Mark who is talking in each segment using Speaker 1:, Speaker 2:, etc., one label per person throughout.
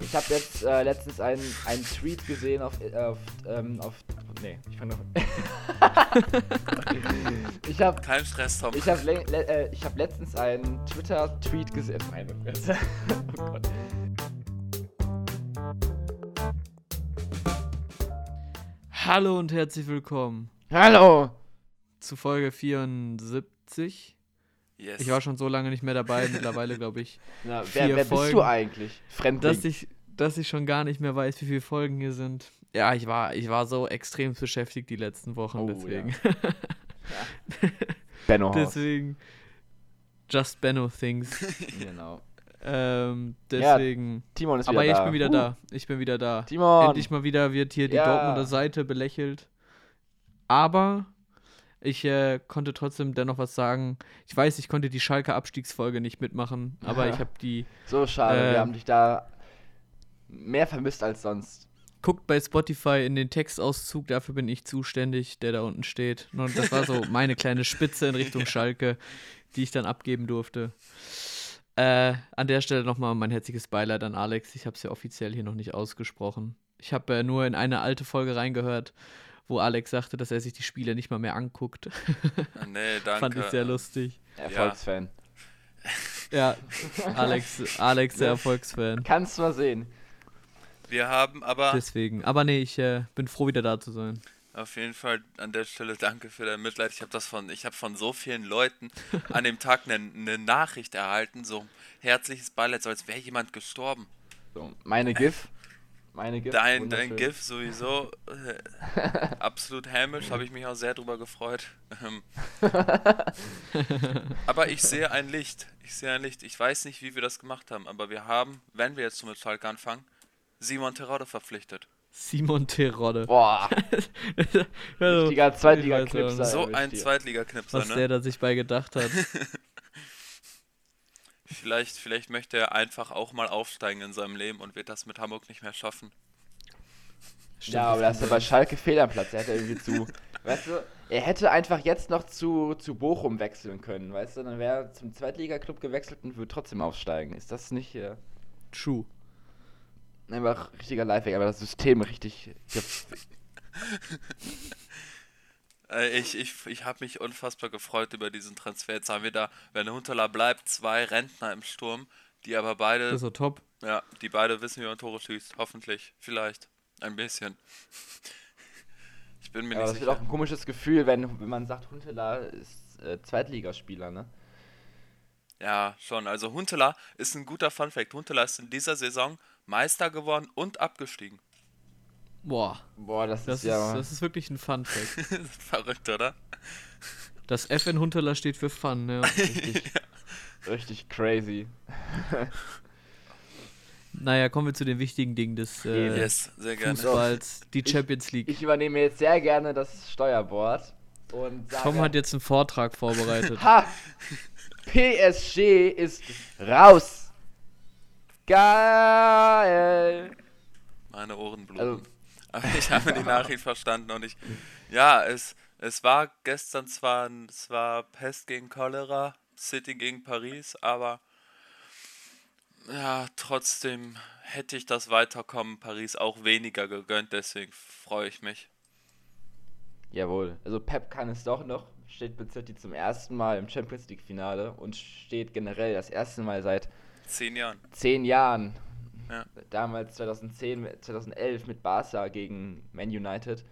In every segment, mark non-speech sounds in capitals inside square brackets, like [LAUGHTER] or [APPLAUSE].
Speaker 1: Ich habe jetzt äh, letztens einen, einen Tweet gesehen auf, äh, auf, ähm, auf nee, ich fange noch. [LAUGHS] ich habe
Speaker 2: Kein Stress, Tom.
Speaker 1: ich habe le le äh, ich habe letztens einen Twitter Tweet gesehen. Meine Fresse. [LAUGHS] oh Gott.
Speaker 3: Hallo und herzlich willkommen
Speaker 1: Hallo.
Speaker 3: zu Folge 74.
Speaker 2: yes.
Speaker 3: Ich war schon so lange nicht mehr dabei, mittlerweile glaube ich, [LAUGHS]
Speaker 1: Na,
Speaker 3: Vier
Speaker 1: wer, wer bist du
Speaker 3: Folgen.
Speaker 1: eigentlich? Fremdling.
Speaker 3: dass ich, dass ich schon gar nicht mehr weiß, wie viele Folgen hier sind. Ja, ich war, ich war so extrem beschäftigt die letzten Wochen,
Speaker 1: Oh,
Speaker 3: deswegen. [LAUGHS]
Speaker 1: Benno Horst.
Speaker 3: deswegen. Just Benno Things. [LAUGHS]
Speaker 1: Genau.
Speaker 3: ähm,
Speaker 1: Ja,
Speaker 3: deswegen.
Speaker 1: Timon ist
Speaker 3: Aber
Speaker 1: wieder
Speaker 3: ich
Speaker 1: da.
Speaker 3: bin wieder
Speaker 1: Uh,
Speaker 3: da. Ich bin wieder da.
Speaker 1: Timon.
Speaker 3: Endlich mal wieder wird hier die
Speaker 1: Ja.
Speaker 3: Dortmunder Seite belächelt. Aber ich äh, konnte trotzdem dennoch was sagen. Ich weiß, ich konnte die Schalke Abstiegsfolge nicht mitmachen, aber
Speaker 1: Ja.
Speaker 3: ich habe die.
Speaker 1: So schade,
Speaker 3: Ähm.
Speaker 1: wir haben dich da mehr vermisst als sonst.
Speaker 3: Guckt bei Spotify in den Textauszug, dafür bin ich zuständig, der da unten steht. Und das war so [LAUGHS] meine kleine Spitze in Richtung Schalke, die ich dann abgeben durfte. Äh, an der Stelle nochmal mein herzliches Beileid an Alex. Ich habe es ja offiziell hier noch nicht ausgesprochen. Ich habe äh, nur in eine alte Folge reingehört, wo Alex sagte, dass er sich die Spiele nicht mal mehr anguckt.
Speaker 2: Ah, nee, [LAUGHS] danke.
Speaker 3: Fand ich sehr lustig.
Speaker 1: Erfolgsfan.
Speaker 3: Ja, [LAUGHS] Alex, Alex der Erfolgsfan.
Speaker 1: Kannst mal sehen.
Speaker 2: Wir haben aber
Speaker 3: Deswegen. Aber nee, ich äh, bin froh, wieder da zu sein.
Speaker 2: auf jeden Fall an der Stelle danke für dein Mitleid. Ich habe das von, ich habe von so vielen Leuten [LAUGHS] an dem Tag eine, eine Nachricht erhalten, so herzliches Beileid, so als wäre jemand gestorben.
Speaker 1: So, meine GIF. Meine GIF.
Speaker 2: Dein, dein GIF sowieso äh, absolut hämisch, habe ich mich auch sehr drüber gefreut. Ähm, aber ich sehe ein Licht. Ich sehe ein Licht. Ich weiß nicht, wie wir das gemacht haben, aber wir haben, wenn wir jetzt so mit Schalke anfangen, Simon Terodde verpflichtet.
Speaker 3: Simon Terodde.
Speaker 1: Boah, [LAUGHS]
Speaker 3: Also,
Speaker 1: richtiger Zweitliga-Knipser.
Speaker 2: So ein. Zweitliga-Knipser,
Speaker 3: Was
Speaker 2: ne?
Speaker 3: der da sich bei gedacht hat. [LAUGHS]
Speaker 2: Vielleicht, vielleicht möchte er einfach auch mal aufsteigen in seinem Leben und wird das mit Hamburg nicht mehr schaffen.
Speaker 3: Stimmt,
Speaker 1: Ja, aber
Speaker 3: das
Speaker 1: ist ja bei Schalke fehl am Platz. Er hätte irgendwie zu. [LAUGHS] Weißt du, er hätte einfach jetzt noch zu, zu Bochum wechseln können. Weißt du, dann wäre er zum Zweitliga-Club gewechselt und würde trotzdem aufsteigen. Ist das nicht äh,
Speaker 3: True.
Speaker 1: einfach richtiger Lifehack, aber das System richtig. [LAUGHS]
Speaker 2: Äh, ich ich, ich habe mich unfassbar gefreut über diesen Transfer. Jetzt haben wir da, wenn Huntela bleibt, zwei Rentner im Sturm, die aber beide,
Speaker 3: Das ist so top.
Speaker 2: ja, die beide wissen, wie man Tore schießt. Hoffentlich, vielleicht, ein bisschen. [LAUGHS] Ich bin mir
Speaker 1: Aber
Speaker 2: nicht
Speaker 1: das wird auch
Speaker 2: sicher.
Speaker 1: ein komisches Gefühl, wenn, wenn man sagt, Huntela ist äh, Zweitligaspieler, ne?
Speaker 2: Ja, schon. Also Huntela ist ein guter Funfact. Huntela ist in dieser Saison Meister geworden und abgestiegen.
Speaker 3: Boah,
Speaker 1: Boah, das,
Speaker 3: das
Speaker 1: ist
Speaker 3: ist,
Speaker 1: ja
Speaker 3: das ist wirklich ein Fun-Fact. [LAUGHS]
Speaker 2: Verrückt, oder?
Speaker 3: Das F in Hunterler steht für Fun, ja. [LAUGHS]
Speaker 1: richtig, richtig crazy. [LAUGHS]
Speaker 3: Naja, kommen wir zu den wichtigen Dingen des äh,
Speaker 2: Yes, sehr gerne.
Speaker 3: Fußballs, die
Speaker 1: Ich-
Speaker 3: Champions League.
Speaker 1: Ich übernehme jetzt sehr gerne das Steuerbord und sage,
Speaker 3: Tom hat jetzt einen Vortrag vorbereitet.
Speaker 1: Ha! PSG ist raus! Geil!
Speaker 2: Meine Ohren bluten.
Speaker 1: Also-
Speaker 2: Aber [LAUGHS] ich habe die Nachricht verstanden und ich. Ja, es, es war gestern zwar ein- es war Pest gegen Cholera, City gegen Paris, aber ja, trotzdem hätte ich das Weiterkommen Paris auch weniger gegönnt, deswegen freue ich mich.
Speaker 1: Jawohl, also Pep kann es doch noch, steht mit City zum ersten Mal im Champions League Finale und steht generell das erste Mal seit
Speaker 2: Zehn Jahren.
Speaker 1: zehn Jahren.
Speaker 2: Ja.
Speaker 1: Damals 2010, mit- 2011 mit Barca gegen Man United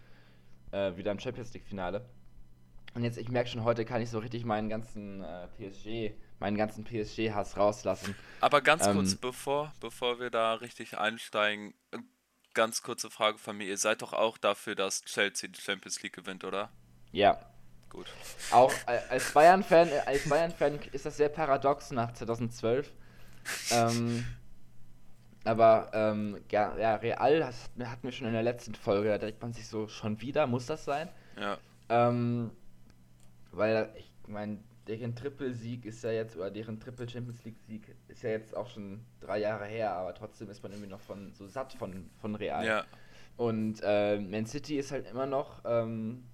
Speaker 1: äh, wieder im Champions League Finale. Und jetzt, ich merke schon, heute kann ich so richtig meinen ganzen äh, PSG, meinen ganzen PSG-Hass rauslassen.
Speaker 2: Aber ganz
Speaker 1: Ähm,
Speaker 2: kurz, bevor, bevor wir da richtig einsteigen, äh, ganz kurze Frage von mir. Ihr seid doch auch dafür, dass Chelsea die Champions League gewinnt, oder?
Speaker 1: Ja,
Speaker 2: Gut.
Speaker 1: Auch äh, als Bayern-Fan, äh, als Bayern-Fan ist das sehr paradox nach 2012. Ähm, aber ähm, ja, ja, Real das hatten wir schon in der letzten Folge, da denkt man sich so, schon wieder, muss das sein?
Speaker 2: Ja.
Speaker 1: Ähm, weil ich meine, deren Triple-Sieg ist ja jetzt, oder deren Triple-Champions League-Sieg ist ja jetzt auch schon drei Jahre her, aber trotzdem ist man irgendwie noch von so satt von, von Real.
Speaker 2: Ja.
Speaker 1: Und äh, Man City ist halt immer noch ähm,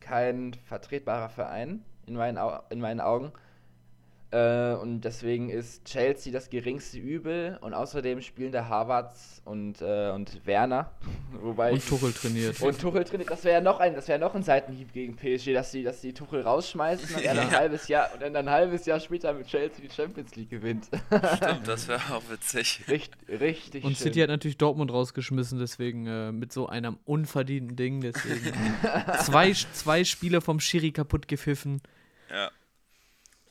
Speaker 1: kein vertretbarer Verein in meinen, Au in meinen Augen. Äh, und deswegen ist Chelsea das geringste Übel und außerdem spielen da Harvards und, äh, und Werner. [LAUGHS] Wobei
Speaker 3: Und Tuchel trainiert.
Speaker 1: Und Tuchel trainiert, das wäre ja noch ein, das wäre noch ein Seitenhieb gegen PSG, dass die, dass die Tuchel rausschmeißen und er dann ein halbes Jahr und dann ein halbes Jahr später mit Chelsea die Champions League gewinnt.
Speaker 2: Stimmt, das wäre auch witzig.
Speaker 1: richtig, richtig
Speaker 3: Und
Speaker 1: schön.
Speaker 3: City hat natürlich Dortmund rausgeschmissen, deswegen äh, mit so einem unverdienten Ding. Deswegen [LAUGHS] zwei, zwei Spiele vom Schiri kaputt gepfiffen.
Speaker 2: Ja.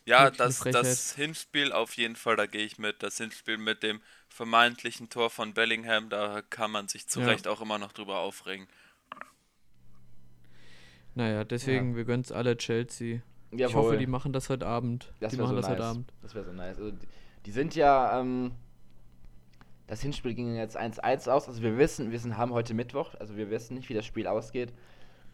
Speaker 2: Ja, das, das Hinspiel auf jeden Fall, da gehe ich mit. Das Hinspiel mit dem vermeintlichen Tor von Bellingham, da kann man sich zu
Speaker 3: Ja.
Speaker 2: Recht auch immer noch drüber aufregen.
Speaker 3: Naja, deswegen, wir gönnen es alle Chelsea. Ich
Speaker 1: Jawohl.
Speaker 3: hoffe, die machen das heute Abend.
Speaker 1: Das
Speaker 3: die
Speaker 1: wäre
Speaker 3: machen
Speaker 1: so
Speaker 3: das
Speaker 1: nice.
Speaker 3: heute Abend.
Speaker 1: Das wäre so nice. Also die, die sind ja, ähm, das Hinspiel ging jetzt 1-1 aus. Also wir wissen, wir sind, haben heute Mittwoch, also wir wissen nicht, wie das Spiel ausgeht.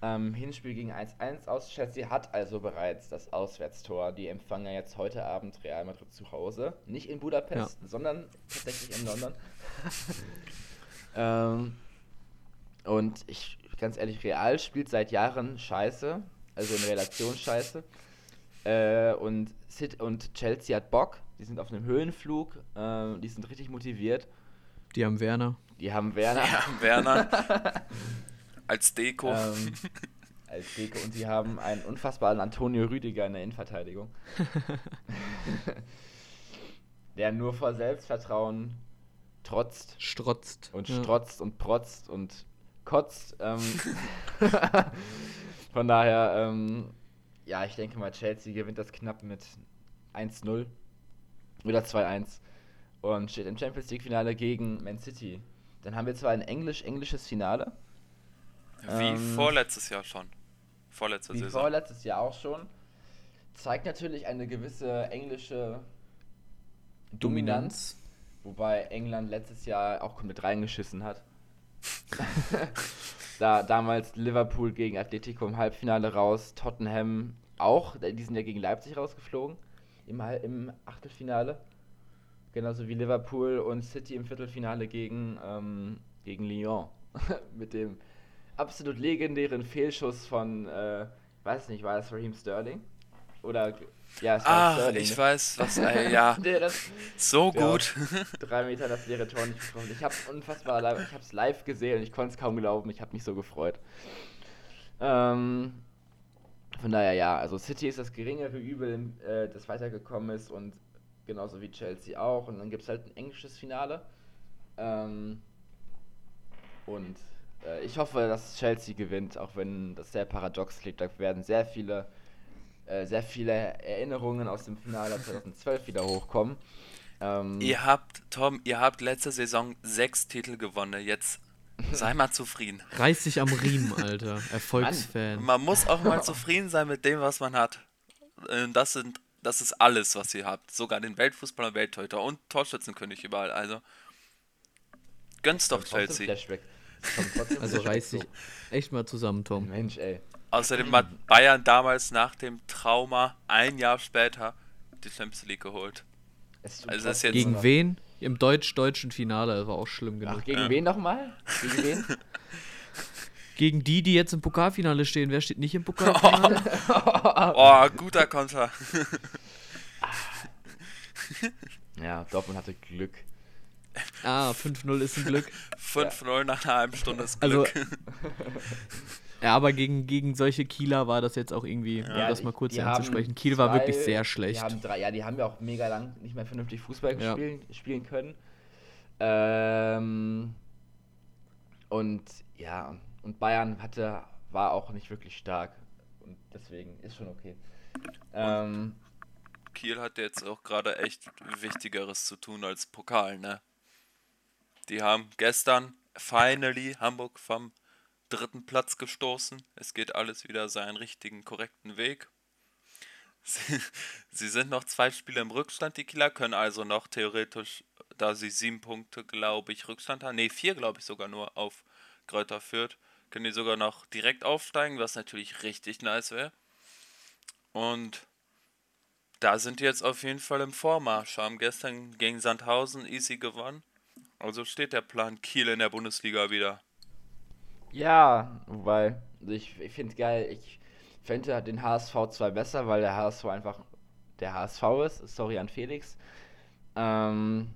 Speaker 1: Ähm, Hinspiel ging 1-1 aus. Chelsea hat also bereits das Auswärtstor. Die empfangen ja jetzt heute Abend Real Madrid zu Hause. Nicht in Budapest, sondern tatsächlich in London. [LAUGHS] ähm, und ich, ganz ehrlich, Real spielt seit Jahren scheiße. Also in Relation scheiße. Äh, und, Sid und Chelsea hat Bock. Die sind auf einem Höhenflug. Äh, die sind richtig motiviert.
Speaker 3: Die haben Werner.
Speaker 1: Die haben Werner
Speaker 2: Ja, Werner [LAUGHS] als Deko.
Speaker 1: ähm, als Deko und sie haben einen unfassbaren Antonio Rüdiger in der Innenverteidigung. [LAUGHS] der nur vor Selbstvertrauen trotzt
Speaker 3: Strotzt.
Speaker 1: und
Speaker 3: Ja.
Speaker 1: strotzt und protzt und kotzt. Ähm, [LAUGHS] von daher, ähm, ja, ich denke mal, Chelsea gewinnt das knapp mit 1-0 oder 2-1 und steht im Champions League-Finale gegen Man City. Dann haben wir zwar ein englisch-englisches Finale,
Speaker 2: Wie
Speaker 1: ähm,
Speaker 2: vorletztes Jahr schon. Vorletzte
Speaker 1: wie
Speaker 2: Saison.
Speaker 1: vorletztes Jahr auch schon. Zeigt natürlich eine gewisse englische Dominanz, wobei England letztes Jahr auch komplett reingeschissen hat. [LAUGHS] da damals Liverpool gegen Atletico im Halbfinale raus, Tottenham auch, die sind ja gegen Leipzig rausgeflogen im, Hal- im Achtelfinale. Genauso wie Liverpool und City im Viertelfinale gegen, ähm, gegen Lyon. [LAUGHS] Mit dem absolut legendären Fehlschuss von, äh, weiß nicht, war es Raheem Sterling? Oder, ja, es war
Speaker 2: Ah,
Speaker 1: Sterling.
Speaker 2: ich
Speaker 1: ne?
Speaker 2: weiß, was, ey, ja, [LAUGHS]
Speaker 1: Der das
Speaker 2: so
Speaker 1: Ja.
Speaker 2: gut. [LAUGHS]
Speaker 1: drei Meter das leere Tor nicht getroffen. Ich hab's unfassbar live, ich hab's live gesehen und ich konnte es kaum glauben. Ich habe mich so gefreut. Ähm, von daher ja, also City ist das geringere Übel, äh, das weitergekommen ist und genauso wie Chelsea auch. Und dann gibt es halt ein englisches Finale. Ähm, und äh, ich hoffe, dass Chelsea gewinnt, auch wenn das sehr paradox klingt. Da werden sehr viele, äh, sehr viele Erinnerungen aus dem Finale [LAUGHS] 2012 wieder hochkommen. Ähm,
Speaker 2: Ihr habt, Tom, ihr habt letzte Saison sechs Titel gewonnen. Jetzt sei mal zufrieden. [LAUGHS]
Speaker 3: Reiß dich am Riemen, [LAUGHS] Alter. Erfolgsfan.
Speaker 2: Man muss auch mal zufrieden sein mit dem, was man hat. Äh, Das sind, das ist alles, was ihr habt. Sogar den Weltfußballer, Welttorhüter und Torschützenkönig überall. Also gönn's doch Chelsea.
Speaker 1: Flashback.
Speaker 3: Also reiß dich echt mal zusammen, Tom.
Speaker 1: Mensch, ey.
Speaker 2: Außerdem hat Bayern damals nach dem Trauma ein Jahr später die Champions League geholt. Also das ist jetzt-
Speaker 3: Gegen wen? Im deutsch-deutschen Finale, das war auch schlimm genug.
Speaker 1: Ach, gegen
Speaker 2: Ja.
Speaker 1: wen nochmal? Gegen wen? [LAUGHS]
Speaker 3: Gegen die, die jetzt im Pokalfinale stehen. Wer steht nicht im Pokalfinale? [LAUGHS]
Speaker 2: Oh, guter Konter. [LAUGHS]
Speaker 1: ja, Dortmund hatte Glück.
Speaker 3: Ah, 5-0 ist ein Glück. [LAUGHS]
Speaker 2: 5-0 nach einer halben Stunde ist
Speaker 3: Also,
Speaker 2: Glück. [LAUGHS]
Speaker 3: ja, aber gegen, gegen solche Kieler war das jetzt auch irgendwie, um
Speaker 1: Ja,
Speaker 3: das mal
Speaker 1: die-
Speaker 3: kurz
Speaker 1: die
Speaker 3: anzusprechen. Kiel war
Speaker 1: zwei-
Speaker 3: wirklich sehr
Speaker 1: Die
Speaker 3: schlecht.
Speaker 1: haben drei, ja, die haben ja auch mega lang nicht mehr vernünftig Fußball
Speaker 3: Ja.
Speaker 1: spielen, spielen können. Ähm, und ja, und Bayern hatte, war auch nicht wirklich stark. Und deswegen ist schon okay. Ähm,
Speaker 2: Kiel hat jetzt auch gerade echt Wichtigeres zu tun als Pokal, ne? Die haben gestern finally Hamburg vom dritten Platz gestoßen. Es geht alles wieder seinen richtigen, korrekten Weg. Sie, [LAUGHS] sie sind noch zwei Spiele im Rückstand, die Kieler, können also noch theoretisch, da sie sieben Punkte, glaube ich, Rückstand haben, ne, vier, glaube ich, sogar nur auf Kräuter führt, können die sogar noch direkt aufsteigen, was natürlich richtig nice wäre. Und da sind die jetzt auf jeden Fall im Vormarsch. Haben gestern gegen Sandhausen easy gewonnen. Also steht der Plan Kiel in der Bundesliga wieder.
Speaker 1: Ja, wobei, ich, ich finde geil, ich fände den HSV zwar besser, weil der HSV einfach der HSV ist. Sorry an Felix. Ähm,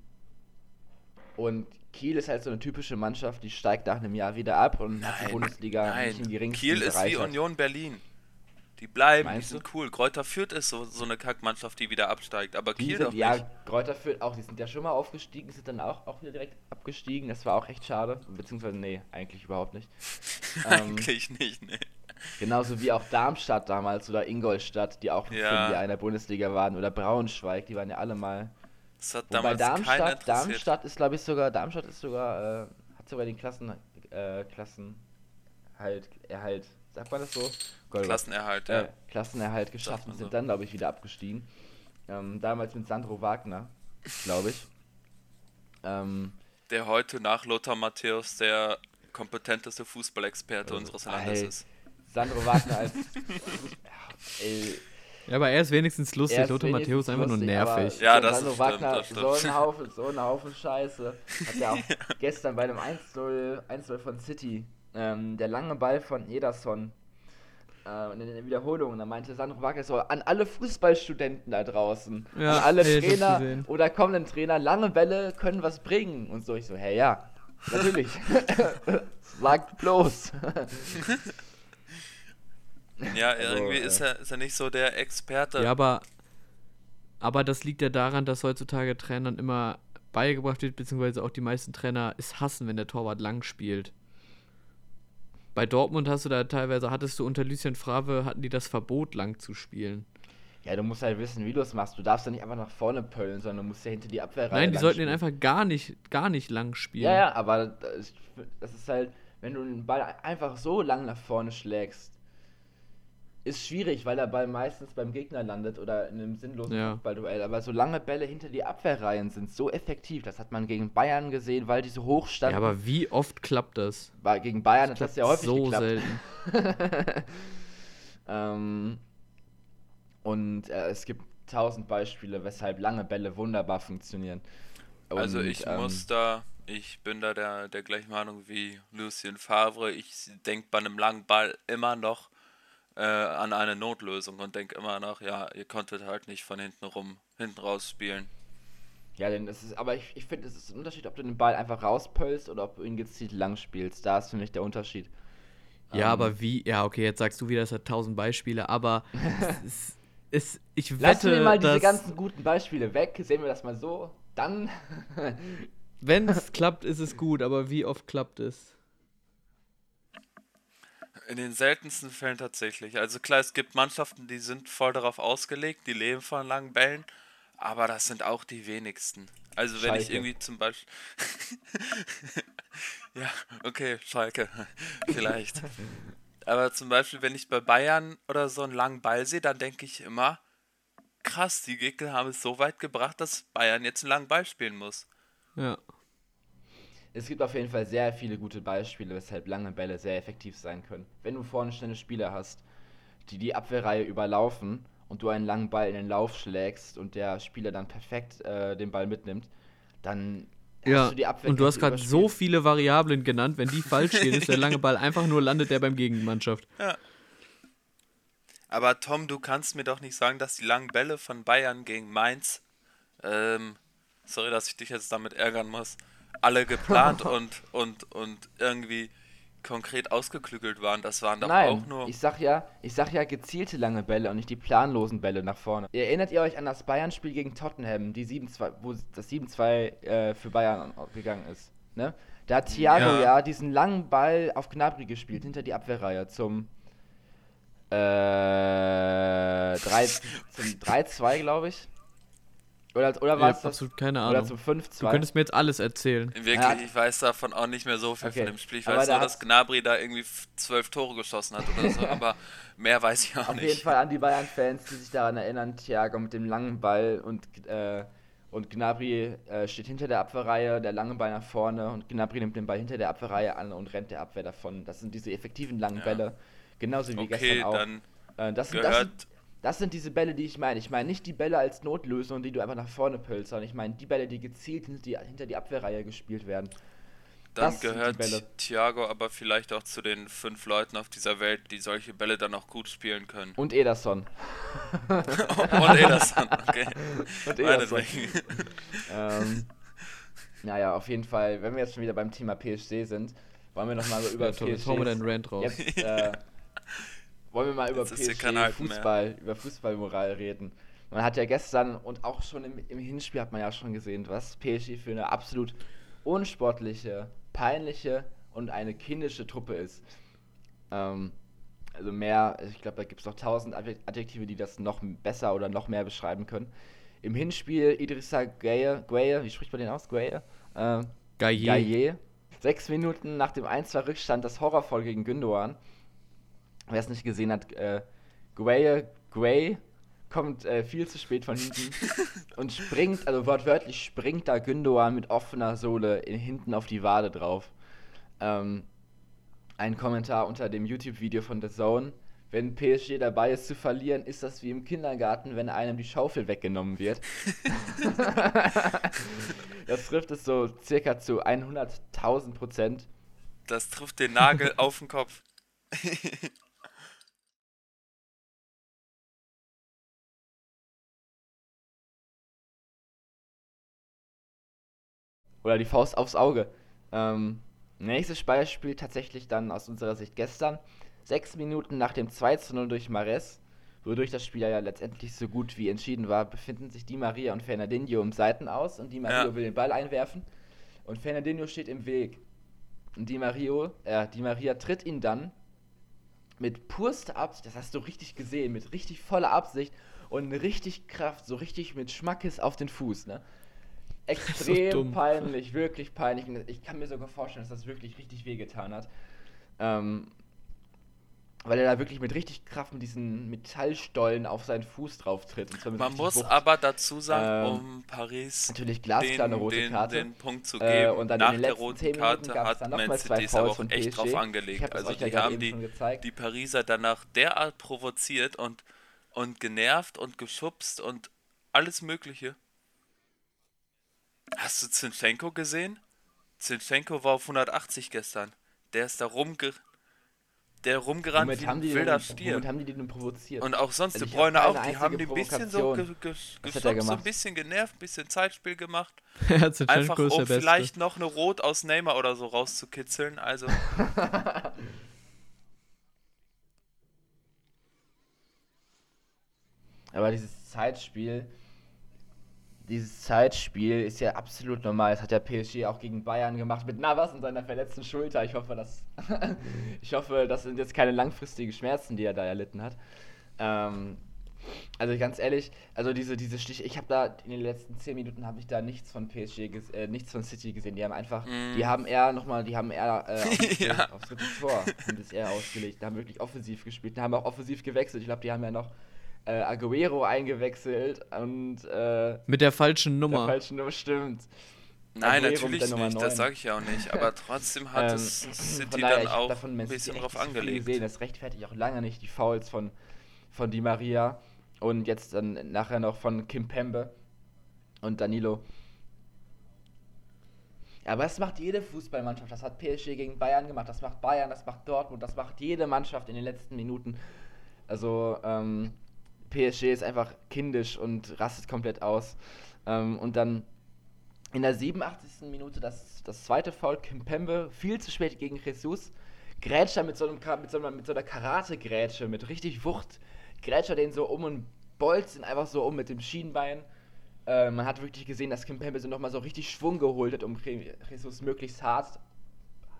Speaker 1: und Kiel ist halt so eine typische Mannschaft, die steigt nach einem Jahr wieder ab und hat die Bundesliga
Speaker 2: nein.
Speaker 1: nicht im geringsten
Speaker 2: Kiel ist wie
Speaker 1: bereichert.
Speaker 2: Union Berlin. Die bleiben,
Speaker 1: Meinst
Speaker 2: die sind cool. Kräuter Fürth ist so, so eine Kackmannschaft, die wieder absteigt, aber
Speaker 1: Die
Speaker 2: Kiel
Speaker 1: sind,
Speaker 2: doch
Speaker 1: ja,
Speaker 2: nicht.
Speaker 1: Kräuter Fürth auch, die sind ja schon mal aufgestiegen, sind dann auch, auch wieder direkt abgestiegen. Das war auch echt schade. Beziehungsweise, nee, eigentlich überhaupt nicht. [LAUGHS] Ähm,
Speaker 2: Eigentlich nicht, ne.
Speaker 1: Genauso wie auch Darmstadt damals oder Ingolstadt, die auch
Speaker 2: Ja.
Speaker 1: in der Bundesliga waren. Oder Braunschweig, die waren ja alle mal.
Speaker 2: Das hat
Speaker 1: Wobei
Speaker 2: damals
Speaker 1: Darmstadt. Darmstadt ist glaube ich sogar, Darmstadt ist sogar, äh, hat sogar den Klassen, äh, Klassen halt, Erhalt, sagt man das so? Gott,
Speaker 2: Klassenerhalt,
Speaker 1: äh,
Speaker 2: ja.
Speaker 1: Klassenerhalt und sind dann glaube ich wieder abgestiegen. Ähm, damals mit Sandro Wagner, glaube ich. Ähm,
Speaker 2: Der heute nach Lothar Matthäus der kompetenteste Fußballexperte unseres Landes
Speaker 1: ey,
Speaker 2: ist.
Speaker 1: Sandro Wagner als. ja, [LAUGHS] ey,
Speaker 3: Ja, aber er ist wenigstens lustig.
Speaker 1: ist
Speaker 3: Lothar Matthäus einfach nur
Speaker 1: lustig, aber
Speaker 3: nervig.
Speaker 2: Ja,
Speaker 1: so
Speaker 2: das
Speaker 1: Sandro
Speaker 2: ist-
Speaker 1: Wagner,
Speaker 2: stimmt, das
Speaker 1: so ein Haufen, [LAUGHS] so ein Haufen Scheiße. Hat er auch [LAUGHS] gestern bei einem 1-0 1-0 von City, ähm, der lange Ball von Ederson. Äh, in den Wiederholungen, da meinte Sandro Wagner so, an alle Fußballstudenten da draußen,
Speaker 3: Ja,
Speaker 1: an alle
Speaker 3: hab's
Speaker 1: Trainer oder kommenden Trainer, lange Bälle können was bringen. Und so, ich so, hey, ja, natürlich. [LAUGHS] Sagt bloß.
Speaker 2: Ja,
Speaker 1: Also,
Speaker 2: irgendwie
Speaker 1: äh,
Speaker 2: ist, er, ist er nicht so der Experte.
Speaker 3: Ja, aber, aber das liegt ja daran, dass heutzutage Trainern immer beigebracht wird, beziehungsweise auch die meisten Trainer es hassen, wenn der Torwart lang spielt. Bei Dortmund hast du da teilweise, hattest du unter Lucien Favre, hatten die das Verbot, lang zu spielen.
Speaker 1: Ja, du musst halt wissen, wie du es machst. Du darfst ja nicht einfach nach vorne pöllen, sondern du musst ja hinter die Abwehrreihe
Speaker 3: Nein, die sollten ihn
Speaker 1: spielen.
Speaker 3: einfach gar nicht, gar nicht lang spielen.
Speaker 1: Ja, ja, aber das ist halt, wenn du den Ball einfach so lang nach vorne schlägst, ist schwierig, weil der Ball meistens beim Gegner landet oder in einem sinnlosen
Speaker 3: Ja.
Speaker 1: Kopfballduell. Aber so lange Bälle hinter die Abwehrreihen sind so effektiv. Das hat man gegen Bayern gesehen, weil die so hoch
Speaker 3: Ja,
Speaker 1: standen.
Speaker 3: aber wie oft klappt das?
Speaker 1: Bei- gegen Bayern hat
Speaker 3: klappt
Speaker 1: das ja häufig
Speaker 3: so
Speaker 1: geklappt.
Speaker 3: selten. [LAUGHS]
Speaker 1: Ähm, und äh, es gibt tausend Beispiele, weshalb lange Bälle wunderbar funktionieren.
Speaker 2: Also
Speaker 1: Und,
Speaker 2: ich
Speaker 1: ähm,
Speaker 2: muss da, ich bin da der, der gleichen Meinung wie Lucien Favre. Ich denke bei einem langen Ball immer noch äh, an eine Notlösung und denke immer noch, ja, ihr konntet halt nicht von hinten rum, hinten raus spielen.
Speaker 1: Ja, denn es ist, aber ich, ich finde, es ist ein Unterschied, ob du den Ball einfach rauspölst oder ob du ihn gezielt lang spielst. Da ist für mich der Unterschied.
Speaker 3: Ja,
Speaker 1: Ähm,
Speaker 3: aber wie, ja, okay, jetzt sagst du wieder, es hat tausend Beispiele, aber [LAUGHS] es, ist- es, ich
Speaker 1: Lassen
Speaker 3: wette,
Speaker 1: wir mal diese ganzen guten Beispiele weg, sehen wir das mal so. Dann.
Speaker 3: wenn es [LAUGHS] klappt, ist es gut, aber wie oft klappt es?
Speaker 2: In den seltensten Fällen tatsächlich. Also klar, es gibt Mannschaften, die sind voll darauf ausgelegt, die leben von langen Bällen, aber das sind auch die wenigsten. Also wenn ich
Speaker 1: Schalke.
Speaker 2: irgendwie zum Beispiel... [LAUGHS] ja, okay, Schalke, [LAUGHS] vielleicht. Aber zum Beispiel, wenn ich bei Bayern oder so einen langen Ball sehe, dann denke ich immer, krass, die Gegner haben es so weit gebracht, dass Bayern jetzt einen langen Ball spielen muss.
Speaker 3: Ja.
Speaker 1: Es gibt auf jeden Fall sehr viele gute Beispiele, weshalb lange Bälle sehr effektiv sein können. Wenn du vorne schnelle Spieler hast, die die Abwehrreihe überlaufen und du einen langen Ball in den Lauf schlägst und der Spieler dann perfekt äh, den Ball mitnimmt, dann
Speaker 3: Ja,
Speaker 1: hast du die Abwehr
Speaker 3: und du hast gerade so viele Variablen genannt, wenn die falsch gehen, ist der lange Ball einfach nur landet der beim Gegenmannschaft.
Speaker 2: Aber Tom, du kannst mir doch nicht sagen, dass die langen Bälle von Bayern gegen Mainz, ähm, sorry, dass ich dich jetzt damit ärgern muss, alle geplant [LAUGHS] und, und, und irgendwie konkret ausgeklügelt waren. Das waren doch
Speaker 1: Nein,
Speaker 2: auch nur.
Speaker 1: ich sag ja, ich sag ja gezielte lange Bälle und nicht die planlosen Bälle nach vorne. Erinnert ihr euch an das Bayern-Spiel gegen Tottenham, die 7-2, wo das 7-2 äh, für Bayern gegangen ist? Ne? Da hat Thiago
Speaker 2: Ja.
Speaker 1: ja. diesen langen Ball auf Gnabry gespielt, hinter die Abwehrreihe zum äh, 3, zum 3-2, glaube ich. Oder, oder war es das?
Speaker 3: absolut keine
Speaker 1: Oder
Speaker 3: Ahnung.
Speaker 1: zum
Speaker 3: Du
Speaker 1: 5-2?
Speaker 3: könntest mir jetzt alles erzählen.
Speaker 2: Wirklich,
Speaker 1: Ja.
Speaker 2: ich weiß davon auch nicht mehr so viel
Speaker 1: Okay.
Speaker 2: von dem Spiel. Ich
Speaker 1: Aber
Speaker 2: weiß nur, dass Gnabry da irgendwie zwölf Tore geschossen hat oder so, [LAUGHS] aber mehr weiß ich auch
Speaker 1: Auf
Speaker 2: nicht.
Speaker 1: jeden Fall an die Bayern-Fans, die sich daran erinnern, Thiago mit dem langen Ball und, äh, und Gnabry äh, steht hinter der Abwehrreihe, der lange Ball nach vorne und Gnabry nimmt den Ball hinter der Abwehrreihe an und rennt der Abwehr davon. Das sind diese effektiven langen
Speaker 2: Ja.
Speaker 1: Bälle. Genauso wie
Speaker 2: Okay,
Speaker 1: gestern auch.
Speaker 2: dann
Speaker 1: Äh, das, sind, das,
Speaker 2: gehört
Speaker 1: sind, das sind diese Bälle, die ich meine. Ich meine nicht die Bälle als Notlösung, die du einfach nach vorne pölst, sondern ich meine die Bälle, die gezielt hinter die, hinter die Abwehrreihe gespielt werden.
Speaker 2: Dann gehört Thiago aber vielleicht auch zu den fünf Leuten auf dieser Welt, die solche Bälle dann auch gut spielen können.
Speaker 1: Und Ederson. [LAUGHS]
Speaker 2: Und Ederson, okay. [LAUGHS] Und Ederson. [LAUGHS]
Speaker 1: ähm, naja, auf jeden Fall, wenn wir jetzt schon wieder beim Thema PSG sind, wollen wir nochmal über ja, PSG.
Speaker 3: wir den Rant raus. Jetzt, äh,
Speaker 1: wollen wir mal über PSG Fußball, über Fußballmoral reden. Man hat ja gestern und auch schon im, im Hinspiel hat man ja schon gesehen, was PSG für eine absolut unsportliche, peinliche und eine kindische Truppe ist. Ähm, also mehr, ich glaube, da gibt es noch tausend Adjektive, die das noch besser oder noch mehr beschreiben können. Im Hinspiel Idrissa Gueye, Gueye wie spricht man den aus? Gueye? Äh, Gaillet. Sechs Minuten nach dem 1-2-Rückstand das Horrorvoll gegen Gündogan. Wer es nicht gesehen hat, äh, Gueye, Gueye kommt äh, viel zu spät von hinten [LAUGHS] und springt, also wortwörtlich springt da Gündogan mit offener Sohle in, hinten auf die Wade drauf. Ähm, ein Kommentar unter dem YouTube-Video von The Zone. Wenn PSG dabei ist zu verlieren, ist das wie im Kindergarten, wenn einem die Schaufel weggenommen wird. [LAUGHS] das trifft es so circa zu 100.000 Prozent.
Speaker 2: Das trifft den Nagel [LAUGHS] auf den Kopf.
Speaker 1: Oder die Faust aufs Auge. Ähm, nächstes Beispiel tatsächlich dann aus unserer Sicht gestern. Sechs Minuten nach dem 2 zu 0 durch Mares, wodurch das Spiel ja letztendlich so gut wie entschieden war, befinden sich Di Maria und Fernandinho im Seiten aus und Di Maria ja. will den Ball einwerfen und Fernandinho steht im Weg. Und Di, Mario, äh, Di Maria tritt ihn dann mit purster Absicht, das hast du richtig gesehen, mit richtig voller Absicht und richtig Kraft, so richtig mit Schmackes auf den Fuß, ne? Extrem so peinlich, wirklich peinlich. Ich kann mir sogar vorstellen, dass das wirklich richtig wehgetan hat. Ähm, weil er da wirklich mit richtig Kraft mit diesen Metallstollen auf seinen Fuß drauf tritt.
Speaker 2: Man muss Wucht. aber dazu sagen, ähm, um Paris
Speaker 1: natürlich glasklar eine rote
Speaker 2: den,
Speaker 1: Karte.
Speaker 2: Den Punkt zu äh, geben. Äh, und dann nach der roten Karte hat Man City es aber auch echt drauf angelegt. Also die haben die, die Pariser danach derart provoziert und, und genervt und geschubst und alles Mögliche. Hast du Zinchenko gesehen? Zinchenko war auf 180 gestern. Der ist da rumge der rumgerannt
Speaker 1: womit wie ein wilder Stier. Womit haben die den provoziert?
Speaker 2: Und auch sonst, also die Bräune auch, die haben die ein bisschen so ge ge geschubst, so ein bisschen genervt, ein bisschen Zeitspiel gemacht. [LAUGHS] Einfach um vielleicht noch eine Rot aus Neymar oder so rauszukitzeln, also... [LAUGHS]
Speaker 1: Aber dieses Zeitspiel, dieses Zeitspiel ist ja absolut normal. Das hat der PSG auch gegen Bayern gemacht mit Navas und seiner verletzten Schulter. Ich hoffe, dass [LAUGHS] ich hoffe, das sind jetzt keine langfristigen Schmerzen, die er da erlitten hat. Ähm, also ganz ehrlich, also diese, diese Stiche, ich habe da in den letzten 10 Minuten habe ich da nichts von PSG, äh, nichts von City gesehen. Die haben einfach, mm. die haben eher nochmal, die haben eher äh, [LAUGHS] aufs, ja. aufs dritte Tor haben das eher ausgelegt. Die haben wirklich offensiv gespielt, die haben auch offensiv gewechselt. Ich glaube, die haben ja noch äh, Aguero eingewechselt und äh,
Speaker 3: mit der falschen Nummer. Der
Speaker 1: falschen Nummer stimmt.
Speaker 2: Nein, Aguero natürlich nicht, das sage ich ja auch nicht, aber [LAUGHS] trotzdem hat ähm, es City daher, dann auch ein bisschen drauf angelegt.
Speaker 1: Gesehen. Das rechtfertigt auch lange nicht die Fouls von, von Di Maria und jetzt dann nachher noch von Kim Pembe und Danilo. Aber das macht jede Fußballmannschaft. Das hat PSG gegen Bayern gemacht, das macht Bayern, das macht Dortmund, das macht jede Mannschaft in den letzten Minuten. Also, ähm, PSG ist einfach kindisch und rastet komplett aus. Ähm, und dann in der 87. Minute das, das zweite Foul, Kimpembe, viel zu spät gegen Jesus. Grätscher mit so, einem, mit so, einer, mit so einer Karate-Grätsche, mit richtig Wucht. Grätscher den so um und bolzt ihn einfach so um mit dem Schienbein. Äh, man hat wirklich gesehen, dass Kimpembe so nochmal so richtig Schwung geholt hat, um Jesus möglichst hart,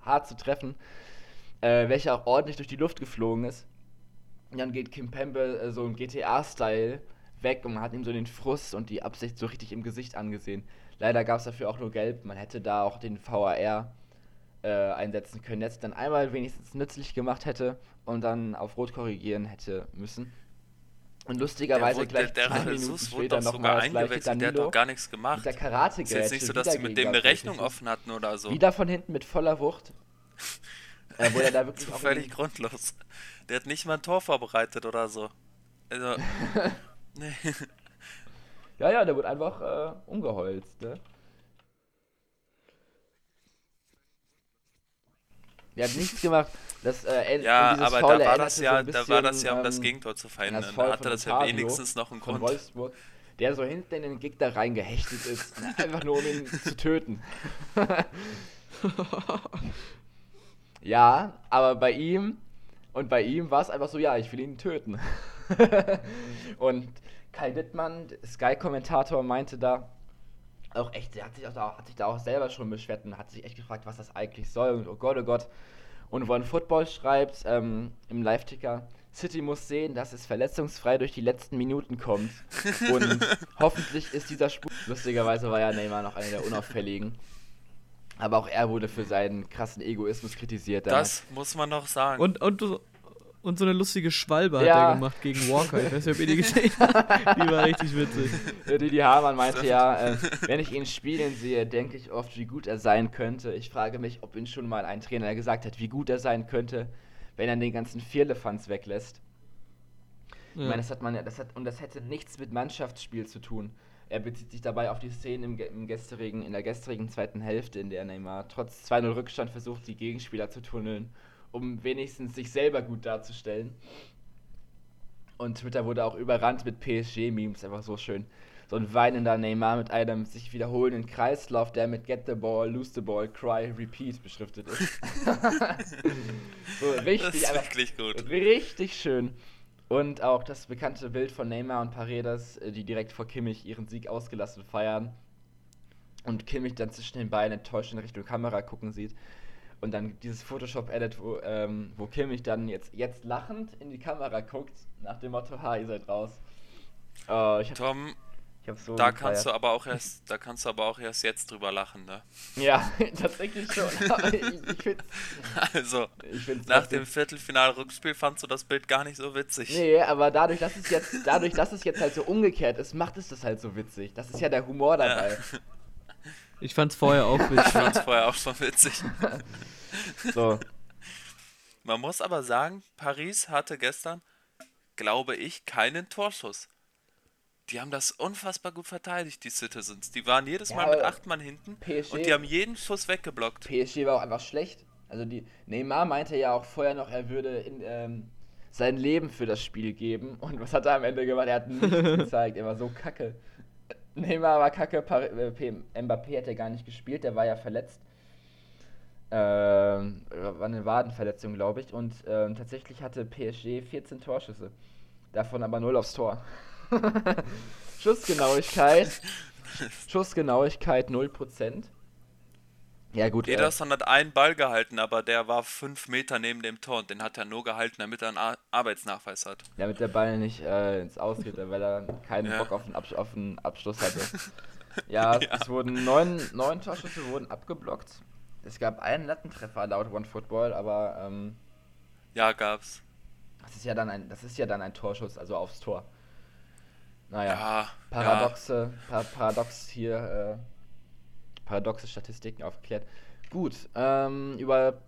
Speaker 1: hart zu treffen. Äh, welcher auch ordentlich durch die Luft geflogen ist. Und dann geht Kim Pembe äh, so im GTA-Style weg und man hat ihm so den Frust und die Absicht so richtig im Gesicht angesehen. Leider gab es dafür auch nur Gelb. Man hätte da auch den VAR äh, einsetzen können. Jetzt dann einmal wenigstens nützlich gemacht hätte und dann auf Rot korrigieren hätte müssen. Und lustigerweise
Speaker 2: der,
Speaker 1: gleich
Speaker 2: der, der
Speaker 1: Minuten
Speaker 2: Jesus später noch sogar eingewechselt, der hat doch gar nichts gemacht.
Speaker 1: der karate
Speaker 2: ist jetzt nicht so, dass sie mit dem eine Rechnung offen hatten oder so.
Speaker 1: Wieder von hinten mit voller Wucht. [LAUGHS] äh, wo er da [LAUGHS] wirklich
Speaker 2: völlig grundlos. Der hat nicht mal ein Tor vorbereitet oder so. Also. [LAUGHS]
Speaker 1: nee. Ja, ja, der wird einfach äh, umgeholzt, ne? Der hat nichts gemacht. Das, äh, [LAUGHS]
Speaker 2: ja, aber
Speaker 1: Foul
Speaker 2: da war das
Speaker 1: so
Speaker 2: ja,
Speaker 1: ein
Speaker 2: da war das
Speaker 1: bisschen,
Speaker 2: ja, um das
Speaker 1: ähm,
Speaker 2: Gegentor zu verhindern.
Speaker 1: das
Speaker 2: Da hatte das ja wenigstens noch einen Grund.
Speaker 1: Wolfsburg, der so hinten in den Gegner reingehechtet ist, einfach nur um ihn zu töten. Ja, aber bei ihm und bei ihm war es einfach so, ja, ich will ihn töten. [LAUGHS] und Kai Dittmann, Sky-Kommentator, meinte da auch echt, der hat sich, auch da, hat sich da auch selber schon beschwert und hat sich echt gefragt, was das eigentlich soll und oh Gott, oh Gott. Und One Football schreibt ähm, im Live-Ticker, City muss sehen, dass es verletzungsfrei durch die letzten Minuten kommt. [LAUGHS] Und hoffentlich ist dieser Spuk. Lustigerweise war ja Neymar noch einer der unauffälligen. Aber auch er wurde für seinen krassen Egoismus kritisiert.
Speaker 2: Das muss man noch sagen.
Speaker 3: Und, und, und so eine lustige Schwalbe
Speaker 1: Ja.
Speaker 3: hat er gemacht gegen Walker. Ich weiß nicht, ob ihr die gesehen habt. Die war richtig witzig.
Speaker 1: Äh, Didi Hamann meinte ja, äh, wenn ich ihn spielen sehe, denke ich oft, wie gut er sein könnte. Ich frage mich, ob ihn schon mal ein Trainer gesagt hat, wie gut er sein könnte, wenn er den ganzen Vierlefanz weglässt. Ich
Speaker 3: Ja.
Speaker 1: meine, das hat man ja, das hat, und das hätte nichts mit Mannschaftsspiel zu tun. Er bezieht sich dabei auf die Szenen im, im gestrigen, in der gestrigen zweiten Hälfte, in der Neymar trotz 2-0 Rückstand versucht, die Gegenspieler zu tunneln, um wenigstens sich selber gut darzustellen. Und Twitter wurde auch überrannt mit PSG-Memes, einfach so schön. So ein weinender Neymar mit einem sich wiederholenden Kreislauf, der mit Get the Ball, Lose the Ball, Cry, Repeat beschriftet ist. [LAUGHS] so
Speaker 2: das
Speaker 1: richtig,
Speaker 2: ist
Speaker 1: einfach
Speaker 2: wirklich gut.
Speaker 1: Richtig schön. Und auch das bekannte Bild von Neymar und Paredes, äh, die direkt vor Kimmich ihren Sieg ausgelassen feiern. Und Kimmich dann zwischen den Beinen enttäuscht in Richtung Kamera gucken sieht. Und dann dieses Photoshop-Edit, wo, ähm, wo Kimmich dann jetzt, jetzt lachend in die Kamera guckt, nach dem Motto, ha, ihr seid raus. Ich hab,
Speaker 2: Tom,
Speaker 1: ich hab so
Speaker 2: da kannst du
Speaker 1: gefeiert.
Speaker 2: aber auch erst, da kannst du aber auch erst jetzt drüber lachen, ne?
Speaker 1: Ja, [LAUGHS] tatsächlich schon. [LAUGHS] Aber ich, ich
Speaker 2: Also,
Speaker 1: ich
Speaker 2: nach dem Viertelfinal-Rückspiel fandst du das Bild gar nicht so witzig.
Speaker 1: Nee, aber dadurch, dass es jetzt, dadurch, dass es jetzt halt so umgekehrt ist, macht es das halt so witzig. Das ist ja der Humor dabei. [LAUGHS]
Speaker 3: Ich fand's vorher auch
Speaker 2: Ich
Speaker 3: witzig.
Speaker 2: fand's vorher auch schon witzig.
Speaker 1: So.
Speaker 2: Man muss aber sagen, Paris hatte gestern, glaube ich, keinen Torschuss. Die haben das unfassbar gut verteidigt, die Citizens. Die waren jedes
Speaker 1: Ja,
Speaker 2: Mal mit
Speaker 1: aber
Speaker 2: acht Mann hinten
Speaker 1: PSG
Speaker 2: und die haben jeden Schuss weggeblockt.
Speaker 1: PSG war auch einfach schlecht. Also die Neymar meinte ja auch vorher noch, er würde in, ähm, sein Leben für das Spiel geben. Und was hat er am Ende gemacht? Er hat nichts [LAUGHS] gezeigt. Er war so kacke. Neymar war kacke, Par äh, Mbappé hat ja gar nicht gespielt, der war ja verletzt. Ähm, war eine Wadenverletzung, glaube ich. Und ähm, tatsächlich hatte PSG 14 Torschüsse. Davon aber 0 aufs Tor. [LAUGHS] Schussgenauigkeit. Schussgenauigkeit 0%. Ja, gut. äh,
Speaker 2: Ederson hat einen Ball gehalten, aber der war fünf Meter neben dem Tor und den hat er nur gehalten, damit er einen Ar Arbeitsnachweis hat.
Speaker 1: Damit der Ball nicht äh, ins Ausgeht, weil er keinen
Speaker 2: Ja.
Speaker 1: Bock auf einen, Absch auf einen Abschluss hatte. [LAUGHS] ja,
Speaker 2: Ja.
Speaker 1: es wurden neun, neun Torschüsse wurden abgeblockt. Es gab einen Lattentreffer laut OneFootball, aber ähm,
Speaker 2: Ja, gab's.
Speaker 1: das ist ja dann ein, das ist ja dann ein Torschuss, also aufs Tor. Naja,
Speaker 2: Ja,
Speaker 1: paradoxe, pa paradox hier, äh, paradoxe Statistiken aufgeklärt. Gut, ähm, über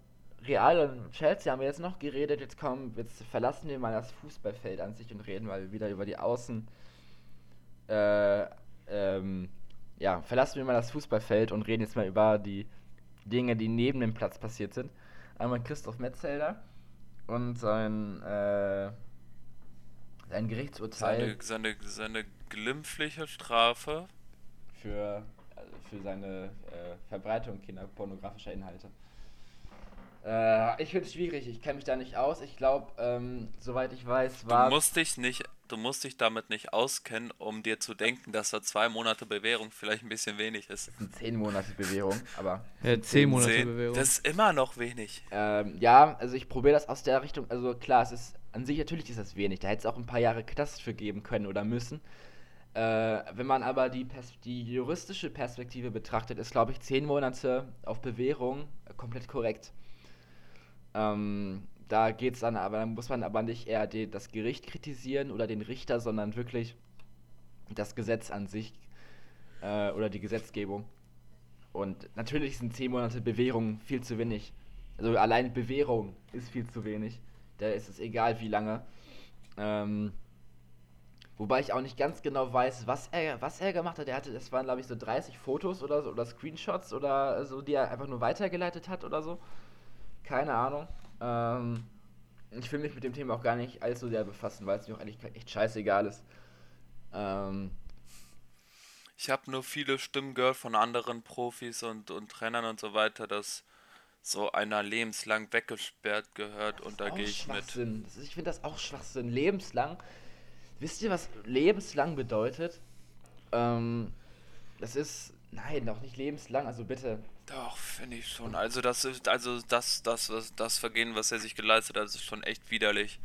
Speaker 1: Real und Chelsea haben wir jetzt noch geredet. Jetzt kommen, jetzt verlassen wir mal das Fußballfeld an sich und reden mal wieder über die Außen. Äh, ähm, ja, verlassen wir mal das Fußballfeld und reden jetzt mal über die Dinge, die neben dem Platz passiert sind. Einmal Christoph Metzelder und sein, äh, sein Gerichtsurteil
Speaker 2: Seine, seine, seine glimpfliche Strafe.
Speaker 1: für, also für seine äh, Verbreitung kinderpornografischer Inhalte. Äh, ich finde es schwierig, ich kenne mich da nicht aus. Ich glaube, ähm, soweit ich weiß,
Speaker 2: Du
Speaker 1: war.
Speaker 2: musst dich nicht, du musst dich damit nicht auskennen, um dir zu denken, dass da zwei Monate Bewährung vielleicht ein bisschen wenig ist.
Speaker 1: Das sind 10 Monate Bewährung, aber.
Speaker 3: Ja, zehn Monate
Speaker 2: Zehn,
Speaker 3: Bewährung.
Speaker 2: das ist immer noch wenig.
Speaker 1: Ähm, ja, also ich probiere das aus der Richtung. Also klar, es ist an sich natürlich ist das wenig. Da hätte es auch ein paar Jahre Knast für geben können oder müssen. Äh, wenn man aber die, Pers die juristische Perspektive betrachtet, ist glaube ich 10 Monate auf Bewährung äh, komplett korrekt. Ähm, da geht's dann aber, dann muss man aber nicht eher die, das Gericht kritisieren oder den Richter, sondern wirklich das Gesetz an sich äh, oder die Gesetzgebung. Und natürlich sind 10 Monate Bewährung viel zu wenig. Also allein Bewährung ist viel zu wenig. Da ist es egal, wie lange. Ähm, wobei ich auch nicht ganz genau weiß, was er, was er gemacht hat. Er hatte, das waren glaube ich so 30 Fotos oder so oder Screenshots oder so, die er einfach nur weitergeleitet hat oder so. Keine Ahnung. Ähm, ich will mich mit dem Thema auch gar nicht allzu sehr befassen, weil es mir auch eigentlich echt scheißegal ist. Ähm,
Speaker 2: Ich habe nur viele Stimmen gehört von anderen Profis und, und Trainern und so weiter, dass so einer lebenslang weggesperrt gehört und da gehe ich mit.
Speaker 1: Ist, ich finde das auch Schwachsinn. Lebenslang. Wisst ihr, was lebenslang bedeutet? Ähm, das ist. Nein, doch nicht lebenslang, also bitte.
Speaker 2: Doch, finde ich schon. Also das ist, also das, das, das, das Vergehen, was er sich geleistet hat, ist schon echt widerlich.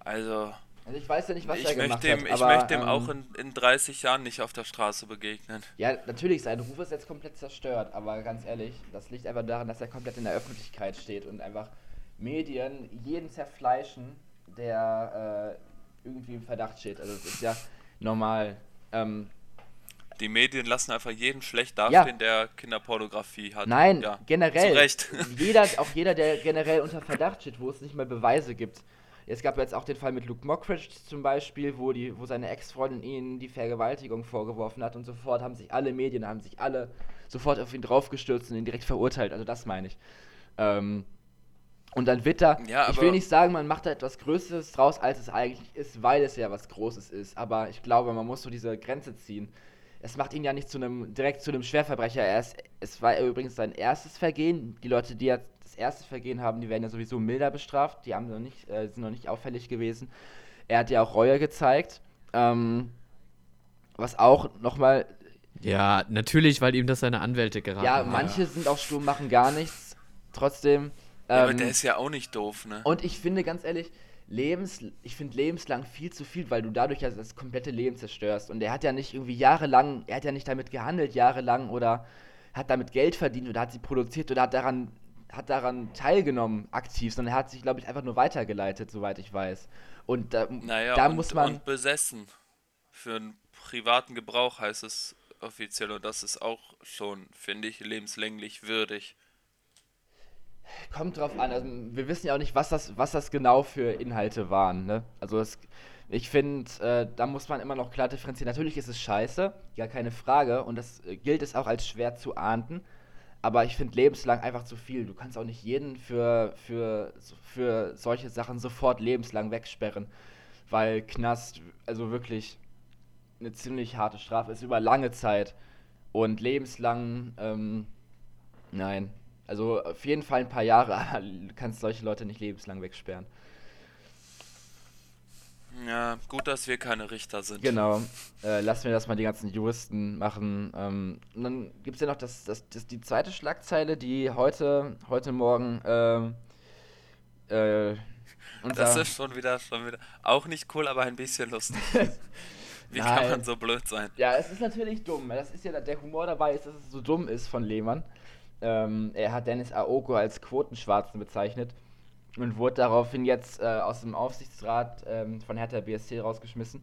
Speaker 2: Also,
Speaker 1: Also ich weiß ja nicht, was
Speaker 2: ich
Speaker 1: er gemacht
Speaker 2: ihm,
Speaker 1: hat.
Speaker 2: ich
Speaker 1: aber,
Speaker 2: möchte ihm
Speaker 1: ähm,
Speaker 2: auch in, in 30 Jahren nicht auf der Straße begegnen.
Speaker 1: Ja, natürlich, sein Ruf ist jetzt komplett zerstört, aber ganz ehrlich, das liegt einfach daran, dass er komplett in der Öffentlichkeit steht und einfach Medien jeden zerfleischen, der äh, irgendwie im Verdacht steht. Also das ist ja normal. Ähm,
Speaker 2: Die Medien lassen einfach jeden schlecht dastehen, der Kinderpornografie hat.
Speaker 1: nein,
Speaker 2: ja,
Speaker 1: generell.
Speaker 2: Zu Recht.
Speaker 1: Jeder, [LAUGHS] auch jeder, der generell unter Verdacht steht, wo es nicht mal Beweise gibt. Es gab jetzt auch den Fall mit Luke Mockridge zum Beispiel, wo, die, wo seine Ex-Freundin ihn die Vergewaltigung vorgeworfen hat und sofort haben sich alle Medien, haben sich alle sofort auf ihn draufgestürzt und ihn direkt verurteilt. Also das meine ich. Ähm, und dann wird da,
Speaker 2: Ja,
Speaker 1: ich will nicht sagen, man macht da etwas Größeres draus, als es eigentlich ist, weil es ja was Großes ist. Aber ich glaube, man muss so diese Grenze ziehen. Es macht ihn ja nicht zu einem, direkt zu einem Schwerverbrecher. Er ist, es war übrigens sein erstes Vergehen. Die Leute, die jetzt das erste Vergehen haben, die werden ja sowieso milder bestraft. Die haben noch nicht, äh, sind noch nicht auffällig gewesen. Er hat ja auch Reue gezeigt. Ähm, was auch nochmal
Speaker 3: Ja, natürlich, weil ihm das seine Anwälte geraten
Speaker 1: ja, manche sind auch stur, machen gar nichts. Trotzdem.
Speaker 2: Ja, aber
Speaker 1: ähm,
Speaker 2: der ist ja auch nicht doof, ne?
Speaker 1: und ich finde ganz ehrlich, lebens, ich finde lebenslang viel zu viel, weil du dadurch ja das komplette Leben zerstörst. Und er hat ja nicht irgendwie jahrelang, er hat ja nicht damit gehandelt jahrelang oder hat damit Geld verdient oder hat sie produziert oder hat daran, hat daran teilgenommen aktiv, sondern er hat sich, glaube ich, einfach nur weitergeleitet, soweit ich weiß. Und da,
Speaker 2: Naja,
Speaker 1: da
Speaker 2: und,
Speaker 1: muss man.
Speaker 2: und besessen. Für einen privaten Gebrauch heißt es offiziell und das ist auch schon, finde ich, lebenslänglich würdig.
Speaker 1: Kommt drauf an. Also, wir wissen ja auch nicht, was das, was das genau für Inhalte waren. Ne? Also es, ich finde, äh, da muss man immer noch klar differenzieren. Natürlich ist es scheiße, gar keine Frage. Und das äh, gilt es auch als schwer zu ahnden. Aber ich finde lebenslang einfach zu viel. Du kannst auch nicht jeden für, für, für solche Sachen sofort lebenslang wegsperren. Weil Knast, also wirklich eine ziemlich harte Strafe ist über lange Zeit. Und lebenslang, ähm, nein. Also auf jeden Fall ein paar Jahre, [LAUGHS] aber du kannst solche Leute nicht lebenslang wegsperren.
Speaker 2: Ja, gut, dass wir keine Richter sind.
Speaker 1: Genau. Äh, lassen wir das mal die ganzen Juristen machen. Ähm, und dann gibt es ja noch das, das, das, die zweite Schlagzeile, die heute, heute Morgen ähm, äh, unser,
Speaker 2: Das ist schon wieder, schon wieder auch nicht cool, aber ein bisschen lustig. [LAUGHS] Wie kann
Speaker 1: Nein.
Speaker 2: man so blöd sein?
Speaker 1: Ja, es ist natürlich dumm. Das ist ja der Humor dabei, ist, dass es so dumm ist von Lehmann. Ähm, er hat Dennis Aogo als Quotenschwarzen bezeichnet und wurde daraufhin jetzt äh, aus dem Aufsichtsrat ähm, von Hertha BSC rausgeschmissen.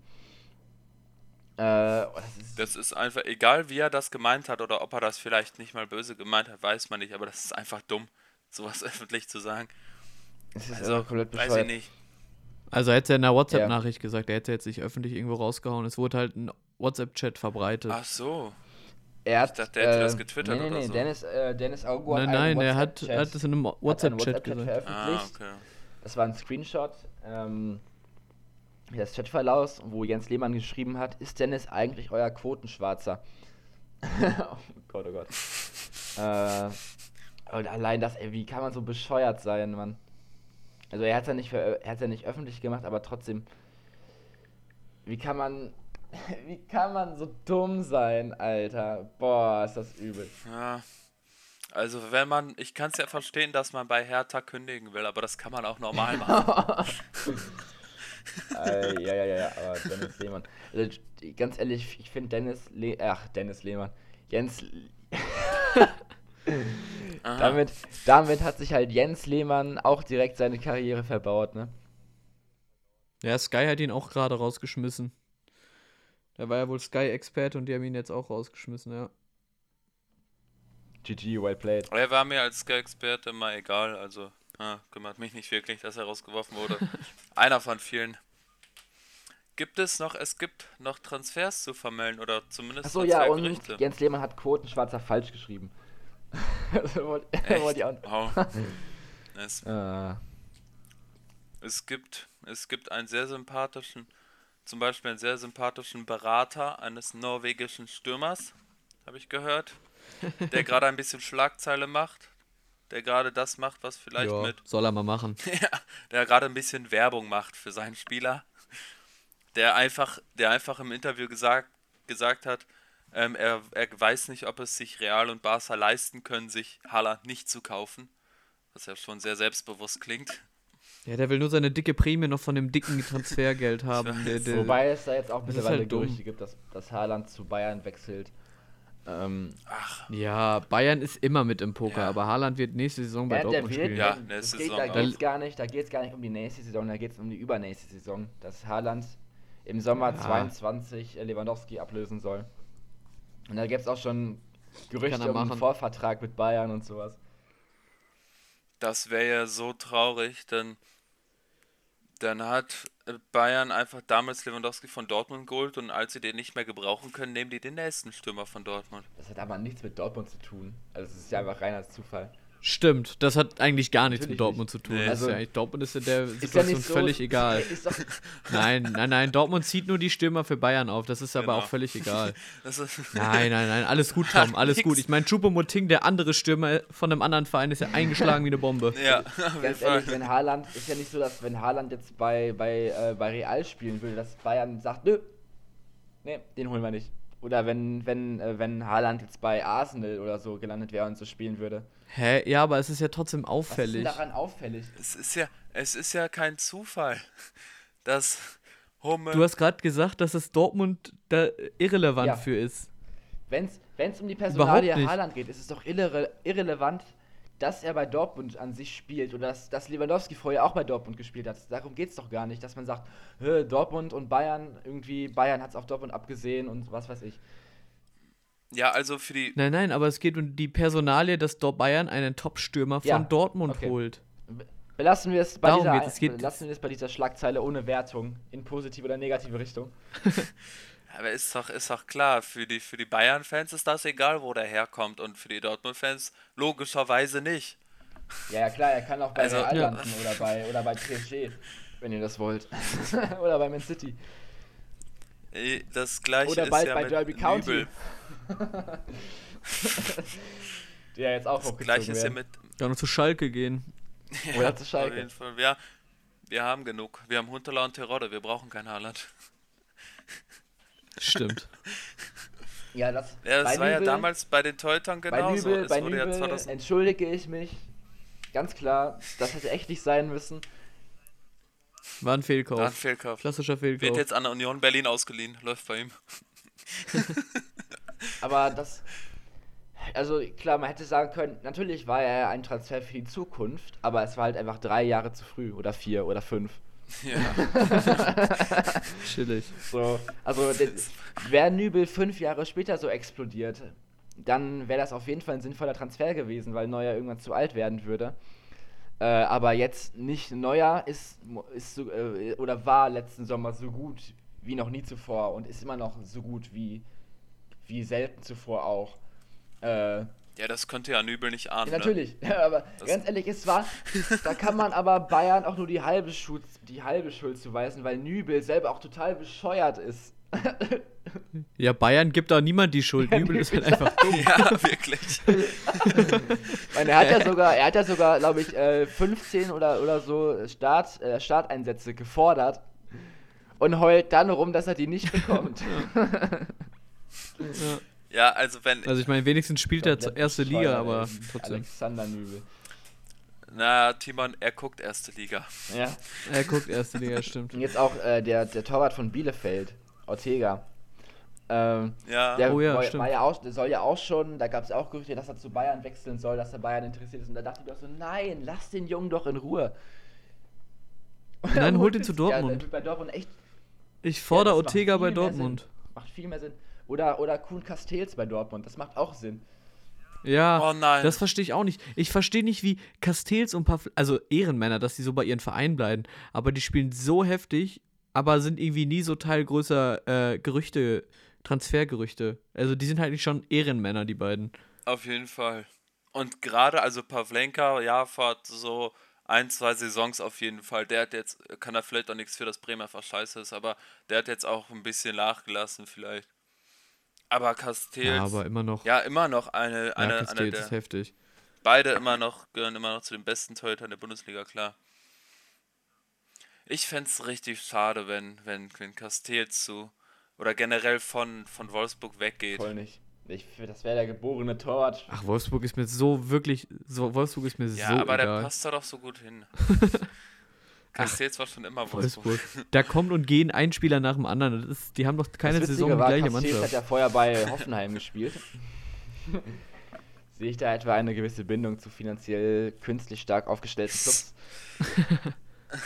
Speaker 1: Äh, oh, das ist,
Speaker 2: Das ist einfach, egal wie er das gemeint hat oder ob er das vielleicht nicht mal böse gemeint hat, weiß man nicht, aber das ist einfach dumm, sowas [LAUGHS] öffentlich zu sagen.
Speaker 1: das ist
Speaker 2: Also,
Speaker 1: komplett
Speaker 2: weiß ich
Speaker 1: bescheuert.
Speaker 2: nicht.
Speaker 3: Also er hätte ja in einer WhatsApp-Nachricht gesagt, er hätte jetzt nicht öffentlich irgendwo rausgehauen. Es wurde halt ein WhatsApp-Chat verbreitet.
Speaker 2: Ach so.
Speaker 1: Er hat,
Speaker 2: Ich dachte, er hätte das
Speaker 1: äh,
Speaker 2: getwittert
Speaker 1: nee, nee,
Speaker 2: oder
Speaker 1: nee,
Speaker 2: so.
Speaker 1: Dennis, äh, Dennis
Speaker 3: nein,
Speaker 1: hat einen
Speaker 3: nein, er hat, hat es in einem WhatsApp-Chat gesagt.
Speaker 1: veröffentlicht.
Speaker 2: Ah, okay.
Speaker 1: Das war ein Screenshot. Ähm, das Chatverlauf, wo Jens Lehmann geschrieben hat, ist Dennis eigentlich euer Quotenschwarzer? [LAUGHS] oh Gott, oh Gott. [LAUGHS] äh, und allein das, ey, wie kann man so bescheuert sein, Mann? Also er hat es ja nicht, verö- er hat's ja nicht öffentlich gemacht, aber trotzdem, wie kann man, [LAUGHS] wie kann man so dumm sein, Alter? Boah, ist das übel.
Speaker 2: Ja. Also wenn man, ich kann es ja verstehen, dass man bei Hertha kündigen will, aber das kann man auch normal [LAUGHS] machen.
Speaker 1: äh, ja, ja, ja, ja, aber Dennis Lehmann. Also, ganz ehrlich, ich finde Dennis Le ach, Dennis Lehmann. Jens. [LAUGHS] Damit, damit hat sich halt Jens Lehmann auch direkt seine Karriere verbaut, ne?
Speaker 3: Ja, Sky hat ihn auch gerade rausgeschmissen. Der war ja wohl Sky-Experte und die haben ihn jetzt auch rausgeschmissen, ja.
Speaker 1: GG, well played.
Speaker 2: Er war mir als Sky-Experte mal egal, also ah, kümmert mich nicht wirklich, dass er rausgeworfen wurde. [LAUGHS] Einer von vielen. Gibt es noch, es gibt noch Transfers zu vermelden oder zumindest
Speaker 1: Achso, ja, und. Jens Lehmann hat Quotenschwarzer falsch geschrieben. [LAUGHS] wollte, [LAUGHS] wollte ich auch,
Speaker 2: Echt? Wow. Es,
Speaker 1: Äh,
Speaker 2: es, gibt, es gibt einen sehr sympathischen, zum Beispiel einen sehr sympathischen Berater eines norwegischen Stürmers, habe ich gehört, [LAUGHS] der gerade ein bisschen Schlagzeile macht, der gerade das macht, was vielleicht
Speaker 3: Ja,
Speaker 2: mit
Speaker 3: soll er mal machen. [LAUGHS]
Speaker 2: Ja, der gerade ein bisschen Werbung macht für seinen Spieler. Der einfach, der einfach im Interview gesagt, gesagt hat, ähm, er, er weiß nicht, ob es sich Real und Barca leisten können, sich Haaland nicht zu kaufen. Was ja schon sehr selbstbewusst klingt.
Speaker 3: Ja, der will nur seine dicke Prämie noch von dem dicken Transfergeld [LAUGHS] haben. Der, der,
Speaker 1: wobei es da jetzt auch mittlerweile
Speaker 3: halt.
Speaker 1: Gerüchte gibt, dass, dass Haaland zu Bayern wechselt. Ähm,
Speaker 3: ja, Bayern ist immer mit im Poker,
Speaker 2: Ja.
Speaker 3: aber Haaland wird nächste Saison bei
Speaker 1: ja,
Speaker 3: Dortmund
Speaker 1: wird,
Speaker 3: spielen.
Speaker 2: Ja, nächste
Speaker 1: geht,
Speaker 2: Saison
Speaker 1: da geht es gar nicht, da geht's gar nicht um die nächste Saison, da geht es um die übernächste Saison, dass Haaland im Sommer
Speaker 3: Ja.
Speaker 1: 22 Lewandowski ablösen soll. Und da gibt es auch schon Gerüchte
Speaker 3: er
Speaker 1: um einen. Vorvertrag mit Bayern und sowas.
Speaker 2: Das wäre ja so traurig, denn dann hat äh, Bayern einfach damals Lewandowski von Dortmund geholt und als sie den nicht mehr gebrauchen können, nehmen die den nächsten Stürmer von Dortmund.
Speaker 1: Das hat aber nichts mit Dortmund zu tun. Also es ist ja einfach reiner Zufall.
Speaker 3: Stimmt, das hat eigentlich gar nichts
Speaker 1: Natürlich
Speaker 3: mit Dortmund
Speaker 1: nicht.
Speaker 3: zu tun.
Speaker 2: Nee.
Speaker 3: Ist
Speaker 1: Also-
Speaker 3: ja Dortmund ist in der
Speaker 1: Ist ja
Speaker 3: Situation
Speaker 1: nicht so,
Speaker 3: völlig egal. [LAUGHS]
Speaker 1: Ist doch,
Speaker 3: Nein, nein, nein, Dortmund zieht nur die Stürmer für Bayern auf. Das ist aber
Speaker 2: Genau.
Speaker 3: auch völlig egal. [LAUGHS] Nein, nein, nein, alles gut, Tom, alles
Speaker 2: Nix.
Speaker 3: gut. Ich meine, Choupo-Moting, der andere Stürmer von einem anderen Verein, ist ja eingeschlagen wie eine Bombe. [LAUGHS]
Speaker 2: ja,
Speaker 1: ganz ehrlich, wenn Haaland, ist ja nicht so, dass wenn Haaland jetzt bei, bei, äh, bei Real spielen würde, dass Bayern sagt, nö, nee, den holen wir nicht. Oder wenn, wenn, äh, wenn Haaland jetzt bei Arsenal oder so gelandet wäre und so spielen würde.
Speaker 3: Hä? Ja, aber es ist ja trotzdem
Speaker 1: Was ist denn
Speaker 3: auffällig.
Speaker 1: daran auffällig?
Speaker 2: Es ist ja, es ist ja kein Zufall, [LAUGHS] dass Hummel.
Speaker 3: Du hast gerade gesagt, dass es Dortmund da irrelevant
Speaker 1: Ja.
Speaker 3: für ist.
Speaker 1: Wenn es um die Personalie. Haaland geht, ist es doch irre, irrelevant, dass er bei Dortmund an sich spielt oder dass, dass Lewandowski vorher auch bei Dortmund gespielt hat. Darum geht es doch gar nicht, dass man sagt, "Hä, Dortmund und Bayern, irgendwie, Bayern hat es auf Dortmund abgesehen und was weiß ich.
Speaker 2: ja, also für die.
Speaker 3: Nein, nein, aber es geht um die Personalie, dass dort Bayern einen Top-Stürmer von
Speaker 1: Ja,
Speaker 3: Dortmund
Speaker 1: okay.
Speaker 3: holt.
Speaker 1: Belassen wir es bei,
Speaker 3: Darum
Speaker 1: dieser,
Speaker 3: geht es. Es geht-
Speaker 1: belassen wir es bei dieser Schlagzeile ohne Wertung in positive oder negative Richtung. [LAUGHS]
Speaker 2: Aber ist doch, ist doch klar, für die, für die Bayern-Fans ist das egal, wo der herkommt. Und für die Dortmund-Fans logischerweise nicht.
Speaker 1: Ja, ja klar, er kann auch bei
Speaker 2: Also-
Speaker 1: Real
Speaker 3: Ja.
Speaker 1: landen oder bei, oder bei PSG, wenn ihr das wollt. [LAUGHS] oder bei Man City.
Speaker 2: Das gleiche
Speaker 1: Oder
Speaker 2: ist
Speaker 1: bald
Speaker 2: ja
Speaker 1: bei
Speaker 2: mit
Speaker 1: Derby County.
Speaker 2: Nübel. [LAUGHS]
Speaker 1: Der jetzt auch
Speaker 2: Das gleiche ist ja mit.
Speaker 3: Kann noch zu Schalke gehen.
Speaker 1: Oder zu [LAUGHS]
Speaker 2: Auf
Speaker 1: Schalke.
Speaker 2: jeden Fall. Wir, wir haben genug. Wir haben Huntela und Terodde. Wir brauchen kein Haaland.
Speaker 3: Stimmt. [LAUGHS]
Speaker 1: Ja, das,
Speaker 2: Ja, das
Speaker 1: bei
Speaker 2: war ja
Speaker 1: Nübel-
Speaker 2: damals bei den Teutern
Speaker 1: Bei
Speaker 2: genauso.
Speaker 1: Nübel,
Speaker 2: es
Speaker 1: bei
Speaker 2: wurde ja
Speaker 1: Nübel
Speaker 2: 2000
Speaker 1: entschuldige ich mich. Ganz klar, das hätte echt nicht sein müssen.
Speaker 3: War ein Fehlkauf.
Speaker 2: da ein Fehlkauf.
Speaker 3: Klassischer
Speaker 2: Wird
Speaker 3: Fehlkauf.
Speaker 2: jetzt an der Union Berlin ausgeliehen. Läuft bei ihm. [LAUGHS]
Speaker 1: Aber das. Also klar, man hätte sagen können, natürlich war er ein Transfer für die Zukunft, aber es war halt einfach drei Jahre zu früh oder vier oder fünf.
Speaker 2: Ja. [LAUGHS]
Speaker 3: Chillig.
Speaker 1: So, also wäre Nübel fünf Jahre später so explodiert, dann wäre das auf jeden Fall ein sinnvoller Transfer gewesen, weil Neuer irgendwann zu alt werden würde. Äh, aber jetzt nicht Neuer ist, ist so, äh, oder war letzten Sommer so gut wie noch nie zuvor und ist immer noch so gut wie, wie selten zuvor auch. Äh,
Speaker 2: ja, das könnte ja Nübel nicht ahnen.
Speaker 1: ja, natürlich, [LAUGHS] aber
Speaker 2: Das-
Speaker 1: ganz ehrlich, es war, da kann man aber Bayern auch nur die halbe Schuld, die halbe Schuld zuweisen, weil Nübel selber auch total bescheuert ist.
Speaker 3: Ja, Bayern gibt da niemand die Schuld.
Speaker 1: Ja,
Speaker 3: Nübel ist halt einfach [LAUGHS] dumm.
Speaker 2: Ne? Ja, wirklich.
Speaker 1: Ich meine, er hat ja sogar, er hat ja sogar, glaube ich, äh, 15 oder, oder so Start, äh, Starteinsätze gefordert und heult dann rum, dass er die nicht bekommt.
Speaker 3: Ja. [LAUGHS]
Speaker 2: Ja, also wenn.
Speaker 3: Also ich meine, wenigstens spielt er zur erste Liga, aber trotzdem.
Speaker 1: Alexander Nübel.
Speaker 2: Na, Timon, er guckt erste Liga.
Speaker 1: Ja.
Speaker 3: Er guckt erste Liga, [LAUGHS] stimmt.
Speaker 1: Und jetzt auch äh, der, der Torwart von Bielefeld, Ortega. Ähm,
Speaker 2: Ja.
Speaker 1: der
Speaker 3: Oh ja,
Speaker 1: war,
Speaker 3: stimmt.
Speaker 1: war ja auch, der soll ja auch schon, da gab es auch Gerüchte, dass er zu Bayern wechseln soll, dass er Bayern interessiert ist. Und da dachte ich doch so, nein, lass den Jungen doch in Ruhe. Und
Speaker 3: Nein, [LAUGHS] holt ihn zu
Speaker 1: Ja,
Speaker 3: Dortmund.
Speaker 1: wird bei Dortmund echt
Speaker 3: Ich fordere
Speaker 1: Ja,
Speaker 3: Ortega bei Dortmund.
Speaker 1: Sinn. Macht viel mehr Sinn. Oder, oder Kuhn Castells bei Dortmund, das macht auch Sinn.
Speaker 3: Ja,
Speaker 2: Oh nein.
Speaker 3: das verstehe ich auch nicht. Ich verstehe nicht, wie Castells und Paf also Ehrenmänner, dass die so bei ihren Vereinen bleiben, aber die spielen so heftig, aber sind irgendwie nie so Teil größer äh, Gerüchte, Transfergerüchte. Also die sind halt nicht schon Ehrenmänner, die beiden.
Speaker 2: Auf jeden Fall. Und gerade, also Pavlenka, ja, vor so ein, zwei Saisons auf jeden Fall. Der hat jetzt, kann da vielleicht auch nichts für, dass Bremen einfach scheiße ist, aber der hat jetzt auch ein bisschen nachgelassen vielleicht. Aber Castells,
Speaker 3: Ja, aber immer noch.
Speaker 2: ja, immer noch eine,
Speaker 3: ja,
Speaker 2: eine, eine
Speaker 3: Castells ist heftig.
Speaker 2: beide immer noch, gehören immer noch zu den besten Torhütern der Bundesliga, klar. Ich fände es richtig schade, wenn, wenn, wenn Castells zu, oder generell von, von Wolfsburg weggeht.
Speaker 1: Voll nicht. Ich, das wäre der geborene Torwart.
Speaker 3: Ach, Wolfsburg ist mir so wirklich. So, Wolfsburg ist mir
Speaker 2: Ja,
Speaker 3: so
Speaker 2: aber der
Speaker 3: egal.
Speaker 2: passt da doch so gut hin. [LAUGHS] Castells war schon immer Wolfsburg.
Speaker 3: Wolfsburg. Da kommt und gehen ein Spieler nach dem anderen. Das ist, die haben doch keine
Speaker 1: das
Speaker 3: Saison
Speaker 1: Witzige
Speaker 3: die
Speaker 1: war,
Speaker 3: gleiche
Speaker 1: Castells hat
Speaker 3: Mannschaft.
Speaker 1: ja vorher bei Hoffenheim gespielt. Sehe ich da etwa eine gewisse Bindung zu finanziell künstlich stark aufgestellten Clubs?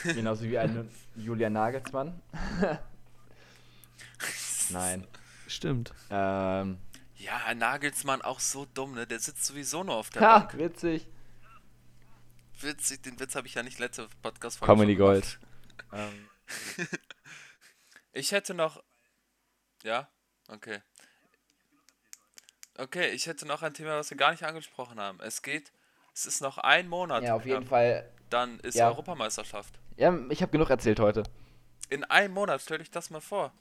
Speaker 1: [LAUGHS] Genauso wie ein Julian Nagelsmann? [LAUGHS] Nein.
Speaker 3: Stimmt.
Speaker 1: Ähm,
Speaker 2: Ja, Nagelsmann auch so dumm, ne? Der sitzt sowieso nur auf der
Speaker 1: ha,
Speaker 2: Bank.
Speaker 1: witzig.
Speaker 2: Witzig, den Witz habe ich ja nicht letzte podcast
Speaker 1: Comedy Gold. [LAUGHS] Ähm,
Speaker 2: Ich hätte noch. Ja? Okay. Okay, ich hätte noch ein Thema, was wir gar nicht angesprochen haben. Es geht. Es ist noch ein Monat.
Speaker 1: ja, auf jeden
Speaker 2: knapp,
Speaker 1: Fall.
Speaker 2: Dann ist
Speaker 1: Ja.
Speaker 2: Europameisterschaft.
Speaker 1: Ja, ich habe genug erzählt heute.
Speaker 2: In einem Monat, stell dich das mal vor.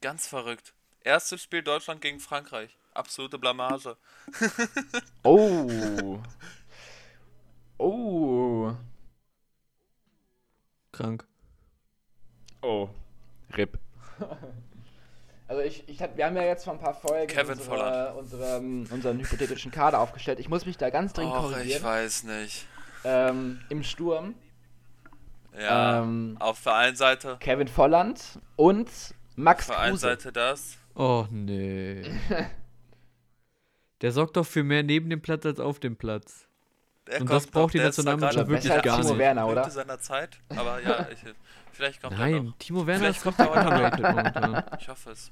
Speaker 2: Ganz verrückt. Erstes Spiel Deutschland gegen Frankreich. Absolute Blamage. [LAUGHS]
Speaker 1: Oh. Oh.
Speaker 3: Krank.
Speaker 1: Oh. RIP. [LAUGHS] Also ich, ich hab, wir haben ja jetzt vor ein paar Folgen
Speaker 2: Kevin
Speaker 1: unsere, unsere, unseren hypothetischen Kader aufgestellt. Ich muss mich da ganz dringend
Speaker 2: Och, ich
Speaker 1: korrigieren.
Speaker 2: weiß nicht.
Speaker 1: Ähm, Im Sturm
Speaker 2: Ja.
Speaker 1: Ähm,
Speaker 2: auf der einen Seite.
Speaker 1: Kevin Volland und Max
Speaker 2: Auf der einen. Seite das.
Speaker 3: Oh, nee. [LAUGHS] Der sorgt doch für mehr neben dem Platz als auf dem Platz.
Speaker 2: Der
Speaker 3: Und das braucht die Nationalmannschaft
Speaker 1: wirklich gar
Speaker 2: als
Speaker 1: nicht.
Speaker 2: Timo
Speaker 1: Werner, oder?
Speaker 2: Seiner Zeit. Aber ja, ich, vielleicht kommt er
Speaker 3: Nein,
Speaker 2: noch.
Speaker 3: Timo Werner
Speaker 2: Vielleicht
Speaker 3: ist
Speaker 2: kommt er
Speaker 3: underrated momentan.
Speaker 2: Ich hoffe es.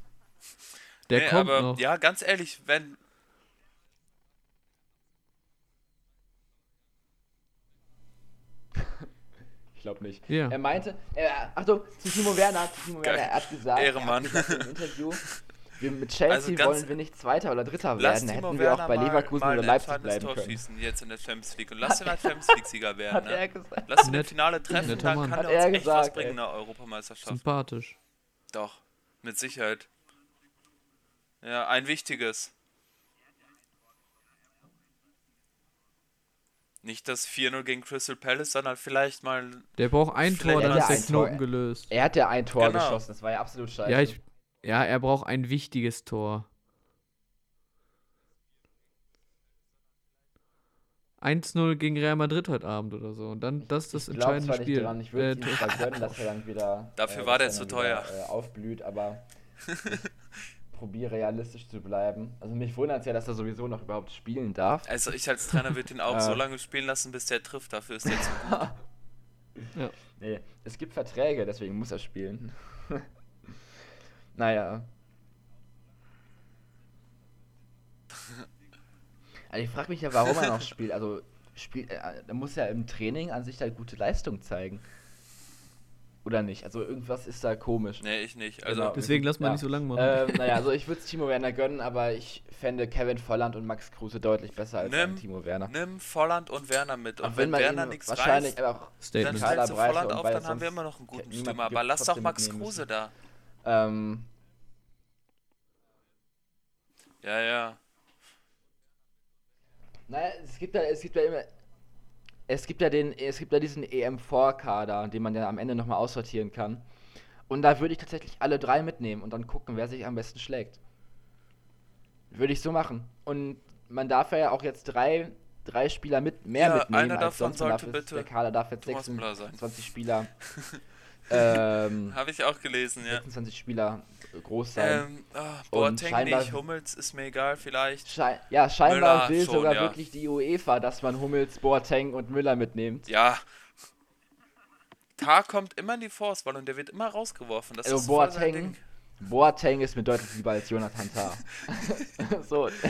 Speaker 3: Der
Speaker 2: Nee,
Speaker 3: kommt
Speaker 2: aber
Speaker 3: noch.
Speaker 2: ja, ganz ehrlich, wenn.
Speaker 1: Ich glaube nicht.
Speaker 3: Ja.
Speaker 1: Er meinte, äh, Achtung, zu Timo Werner, zu Timo. Werner, er hat gesagt,
Speaker 2: Ehrenmann.
Speaker 1: Er hat gesagt im Interview, [LAUGHS] wir mit Chelsea
Speaker 2: Also ganz-
Speaker 1: wollen wir nicht Zweiter oder Dritter
Speaker 2: Lass
Speaker 1: werden,
Speaker 2: Timo
Speaker 1: hätten wir
Speaker 2: Werner
Speaker 1: auch bei Leverkusen
Speaker 2: mal
Speaker 1: oder Leipzig bleiben
Speaker 2: Tor
Speaker 1: können.
Speaker 2: schießen jetzt in der Champions League und lass ihn als Champions League-Sieger werden.
Speaker 1: Hat er
Speaker 2: Ne?
Speaker 1: gesagt.
Speaker 2: Lass ihn im Finale treffen, dann kann
Speaker 1: Hat
Speaker 2: er uns
Speaker 1: er
Speaker 2: echt was
Speaker 1: gesagt,
Speaker 2: bringen
Speaker 1: ey.
Speaker 2: in der Europameisterschaft.
Speaker 3: Sympathisch.
Speaker 2: Doch, mit Sicherheit. Ja, ein wichtiges. Nicht das 4-0 gegen Crystal Palace, sondern vielleicht mal.
Speaker 3: Der braucht ein Tor, dann
Speaker 1: hat
Speaker 3: ist
Speaker 1: er
Speaker 3: der. Knoten gelöst.
Speaker 1: Er hat ja ein Tor
Speaker 2: Genau.
Speaker 1: geschossen, das war ja absolut scheiße.
Speaker 3: Ja, ich, ja, er braucht ein wichtiges Tor. 1-0 gegen Real Madrid heute Abend oder so. Und dann das ist das
Speaker 1: ich
Speaker 3: entscheidende
Speaker 1: zwar nicht
Speaker 3: Spiel.
Speaker 1: dran, ich würde
Speaker 3: Äh,
Speaker 1: ihm zwar gönnen, dass er dann wieder [LAUGHS]
Speaker 2: Dafür
Speaker 1: äh,
Speaker 2: war der
Speaker 1: er
Speaker 2: zu
Speaker 1: dann wieder,
Speaker 2: teuer.
Speaker 1: Äh, aufblüht, aber [LAUGHS] ich probiere realistisch zu bleiben. Also mich wundert es ja, dass er sowieso noch überhaupt spielen darf.
Speaker 2: Also ich als Trainer würde ihn auch [LAUGHS]
Speaker 1: Äh.
Speaker 2: so lange spielen lassen, bis der trifft. Dafür ist der zu gut.
Speaker 3: ja.
Speaker 1: Nee, es gibt Verträge, deswegen muss er spielen. Naja. Also ich frage mich ja, warum er noch [LAUGHS] spielt. Also spielt, er er muss ja im Training an sich halt gute Leistung zeigen. Oder nicht? Also irgendwas ist da komisch.
Speaker 2: Nee, ich nicht. Also,
Speaker 1: Genau.
Speaker 3: Deswegen lass mal
Speaker 1: Ja.
Speaker 3: nicht so lang machen.
Speaker 1: Ähm, [LAUGHS] naja, also ich würde es Timo Werner gönnen, aber ich fände Kevin Volland und Max Kruse deutlich besser als
Speaker 2: Nimm-
Speaker 1: Timo Werner.
Speaker 2: nimm Volland und Werner mit. Und wenn,
Speaker 1: man
Speaker 2: Werner nichts
Speaker 1: wahrscheinlich auch
Speaker 2: dann stellst du Volland auf, dann haben wir immer noch einen guten Stürmer.
Speaker 1: gibt,
Speaker 2: Aber lass doch Max Kruse
Speaker 1: müssen.
Speaker 2: da.
Speaker 1: Ähm,
Speaker 2: Ja, ja.
Speaker 1: Naja, es gibt ja, es gibt ja immer. Es gibt ja den, es gibt ja diesen EM4-Kader, den man ja am Ende nochmal aussortieren kann. Und da würde ich tatsächlich alle drei mitnehmen und dann gucken, wer sich am besten schlägt. Würde ich so machen. Und man darf ja auch jetzt drei, drei Spieler mit mehr
Speaker 2: Ja,
Speaker 1: mitnehmen.
Speaker 2: einer
Speaker 1: als
Speaker 2: davon
Speaker 1: sonst. Man darf
Speaker 2: sollte bitte
Speaker 1: Der Kader darf jetzt
Speaker 2: Thomas Müller sein.
Speaker 1: 26 Spieler. [LAUGHS] ähm, [LAUGHS]
Speaker 2: Habe ich auch gelesen, ja.
Speaker 1: 26 Spieler groß sein.
Speaker 2: Ähm, ah, Boateng
Speaker 1: scheinbar-
Speaker 2: nicht, Hummels ist mir egal, vielleicht.
Speaker 1: Schei ja, scheinbar
Speaker 2: Müller
Speaker 1: will
Speaker 2: schon,
Speaker 1: sogar
Speaker 2: ja.
Speaker 1: wirklich die UEFA, dass man Hummels, Boateng und Müller mitnimmt.
Speaker 2: Ja. Tar kommt immer in die Force-Wahl und der wird immer rausgeworfen. Das
Speaker 1: Also
Speaker 2: ist
Speaker 1: Boateng. Boateng ist mir deutlich lieber als Jonathan Tah. [LAUGHS] so. [LAUGHS]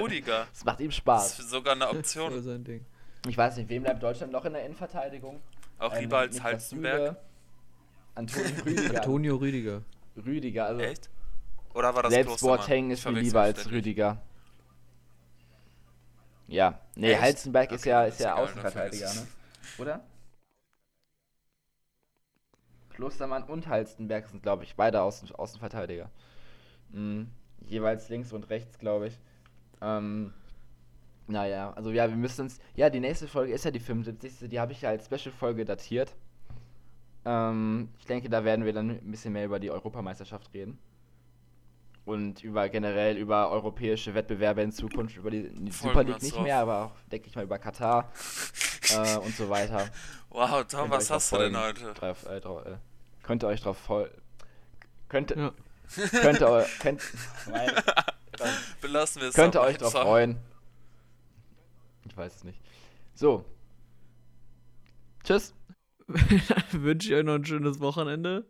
Speaker 2: Rodiger. [LAUGHS]
Speaker 1: Das macht ihm
Speaker 2: Das
Speaker 1: Spaß.
Speaker 2: ist sogar eine Option.
Speaker 3: sein Ding.
Speaker 1: Ich weiß nicht, wem bleibt Deutschland noch in der Innenverteidigung?
Speaker 2: Auch
Speaker 1: Ähm,
Speaker 2: lieber als
Speaker 1: Niklas
Speaker 2: Halstenberg.
Speaker 1: Antonio [LAUGHS] Rüdiger.
Speaker 3: Antonio Rüdiger.
Speaker 1: Rüdiger, also
Speaker 2: Echt? Oder war das
Speaker 1: Selbst
Speaker 2: Klostermann?
Speaker 1: Boateng ist mir lieber als. Rüdiger. Ja, nee,
Speaker 2: Echt?
Speaker 1: Halzenberg ist
Speaker 2: Okay,
Speaker 1: ja, ist
Speaker 2: ist
Speaker 1: ja
Speaker 2: egal, dann
Speaker 1: Außenverteidiger, ne? Oder? Klostermann und Halstenberg sind, glaube ich, beide Außen Außenverteidiger. Mhm. Jeweils links und rechts, glaube ich. Ähm, naja, also ja, wir müssen uns. Ja, die nächste Folge ist ja die 75. Die habe ich ja als Special-Folge datiert. Ähm, ich denke, da werden wir dann ein bisschen mehr über die Europameisterschaft reden. Und über generell über europäische Wettbewerbe in Zukunft, über die, die Super League nicht
Speaker 2: drauf.
Speaker 1: mehr, aber auch, denke ich mal, über Katar [LAUGHS] äh, und so weiter.
Speaker 2: Wow, Tom,
Speaker 1: Könnt
Speaker 2: was hast du denn heute?
Speaker 1: Drauf, äh, drauf, äh, könnt ihr euch drauf voll. Könnte,
Speaker 3: Ja.
Speaker 1: könnt ihr, eu- könnt, [LAUGHS] nein, [LAUGHS]
Speaker 2: Belassen wir es
Speaker 1: könnt ihr euch drauf
Speaker 2: So.
Speaker 1: freuen. Ich weiß es nicht. So. Tschüss. [LAUGHS]
Speaker 3: Wünsche ich euch noch ein schönes Wochenende.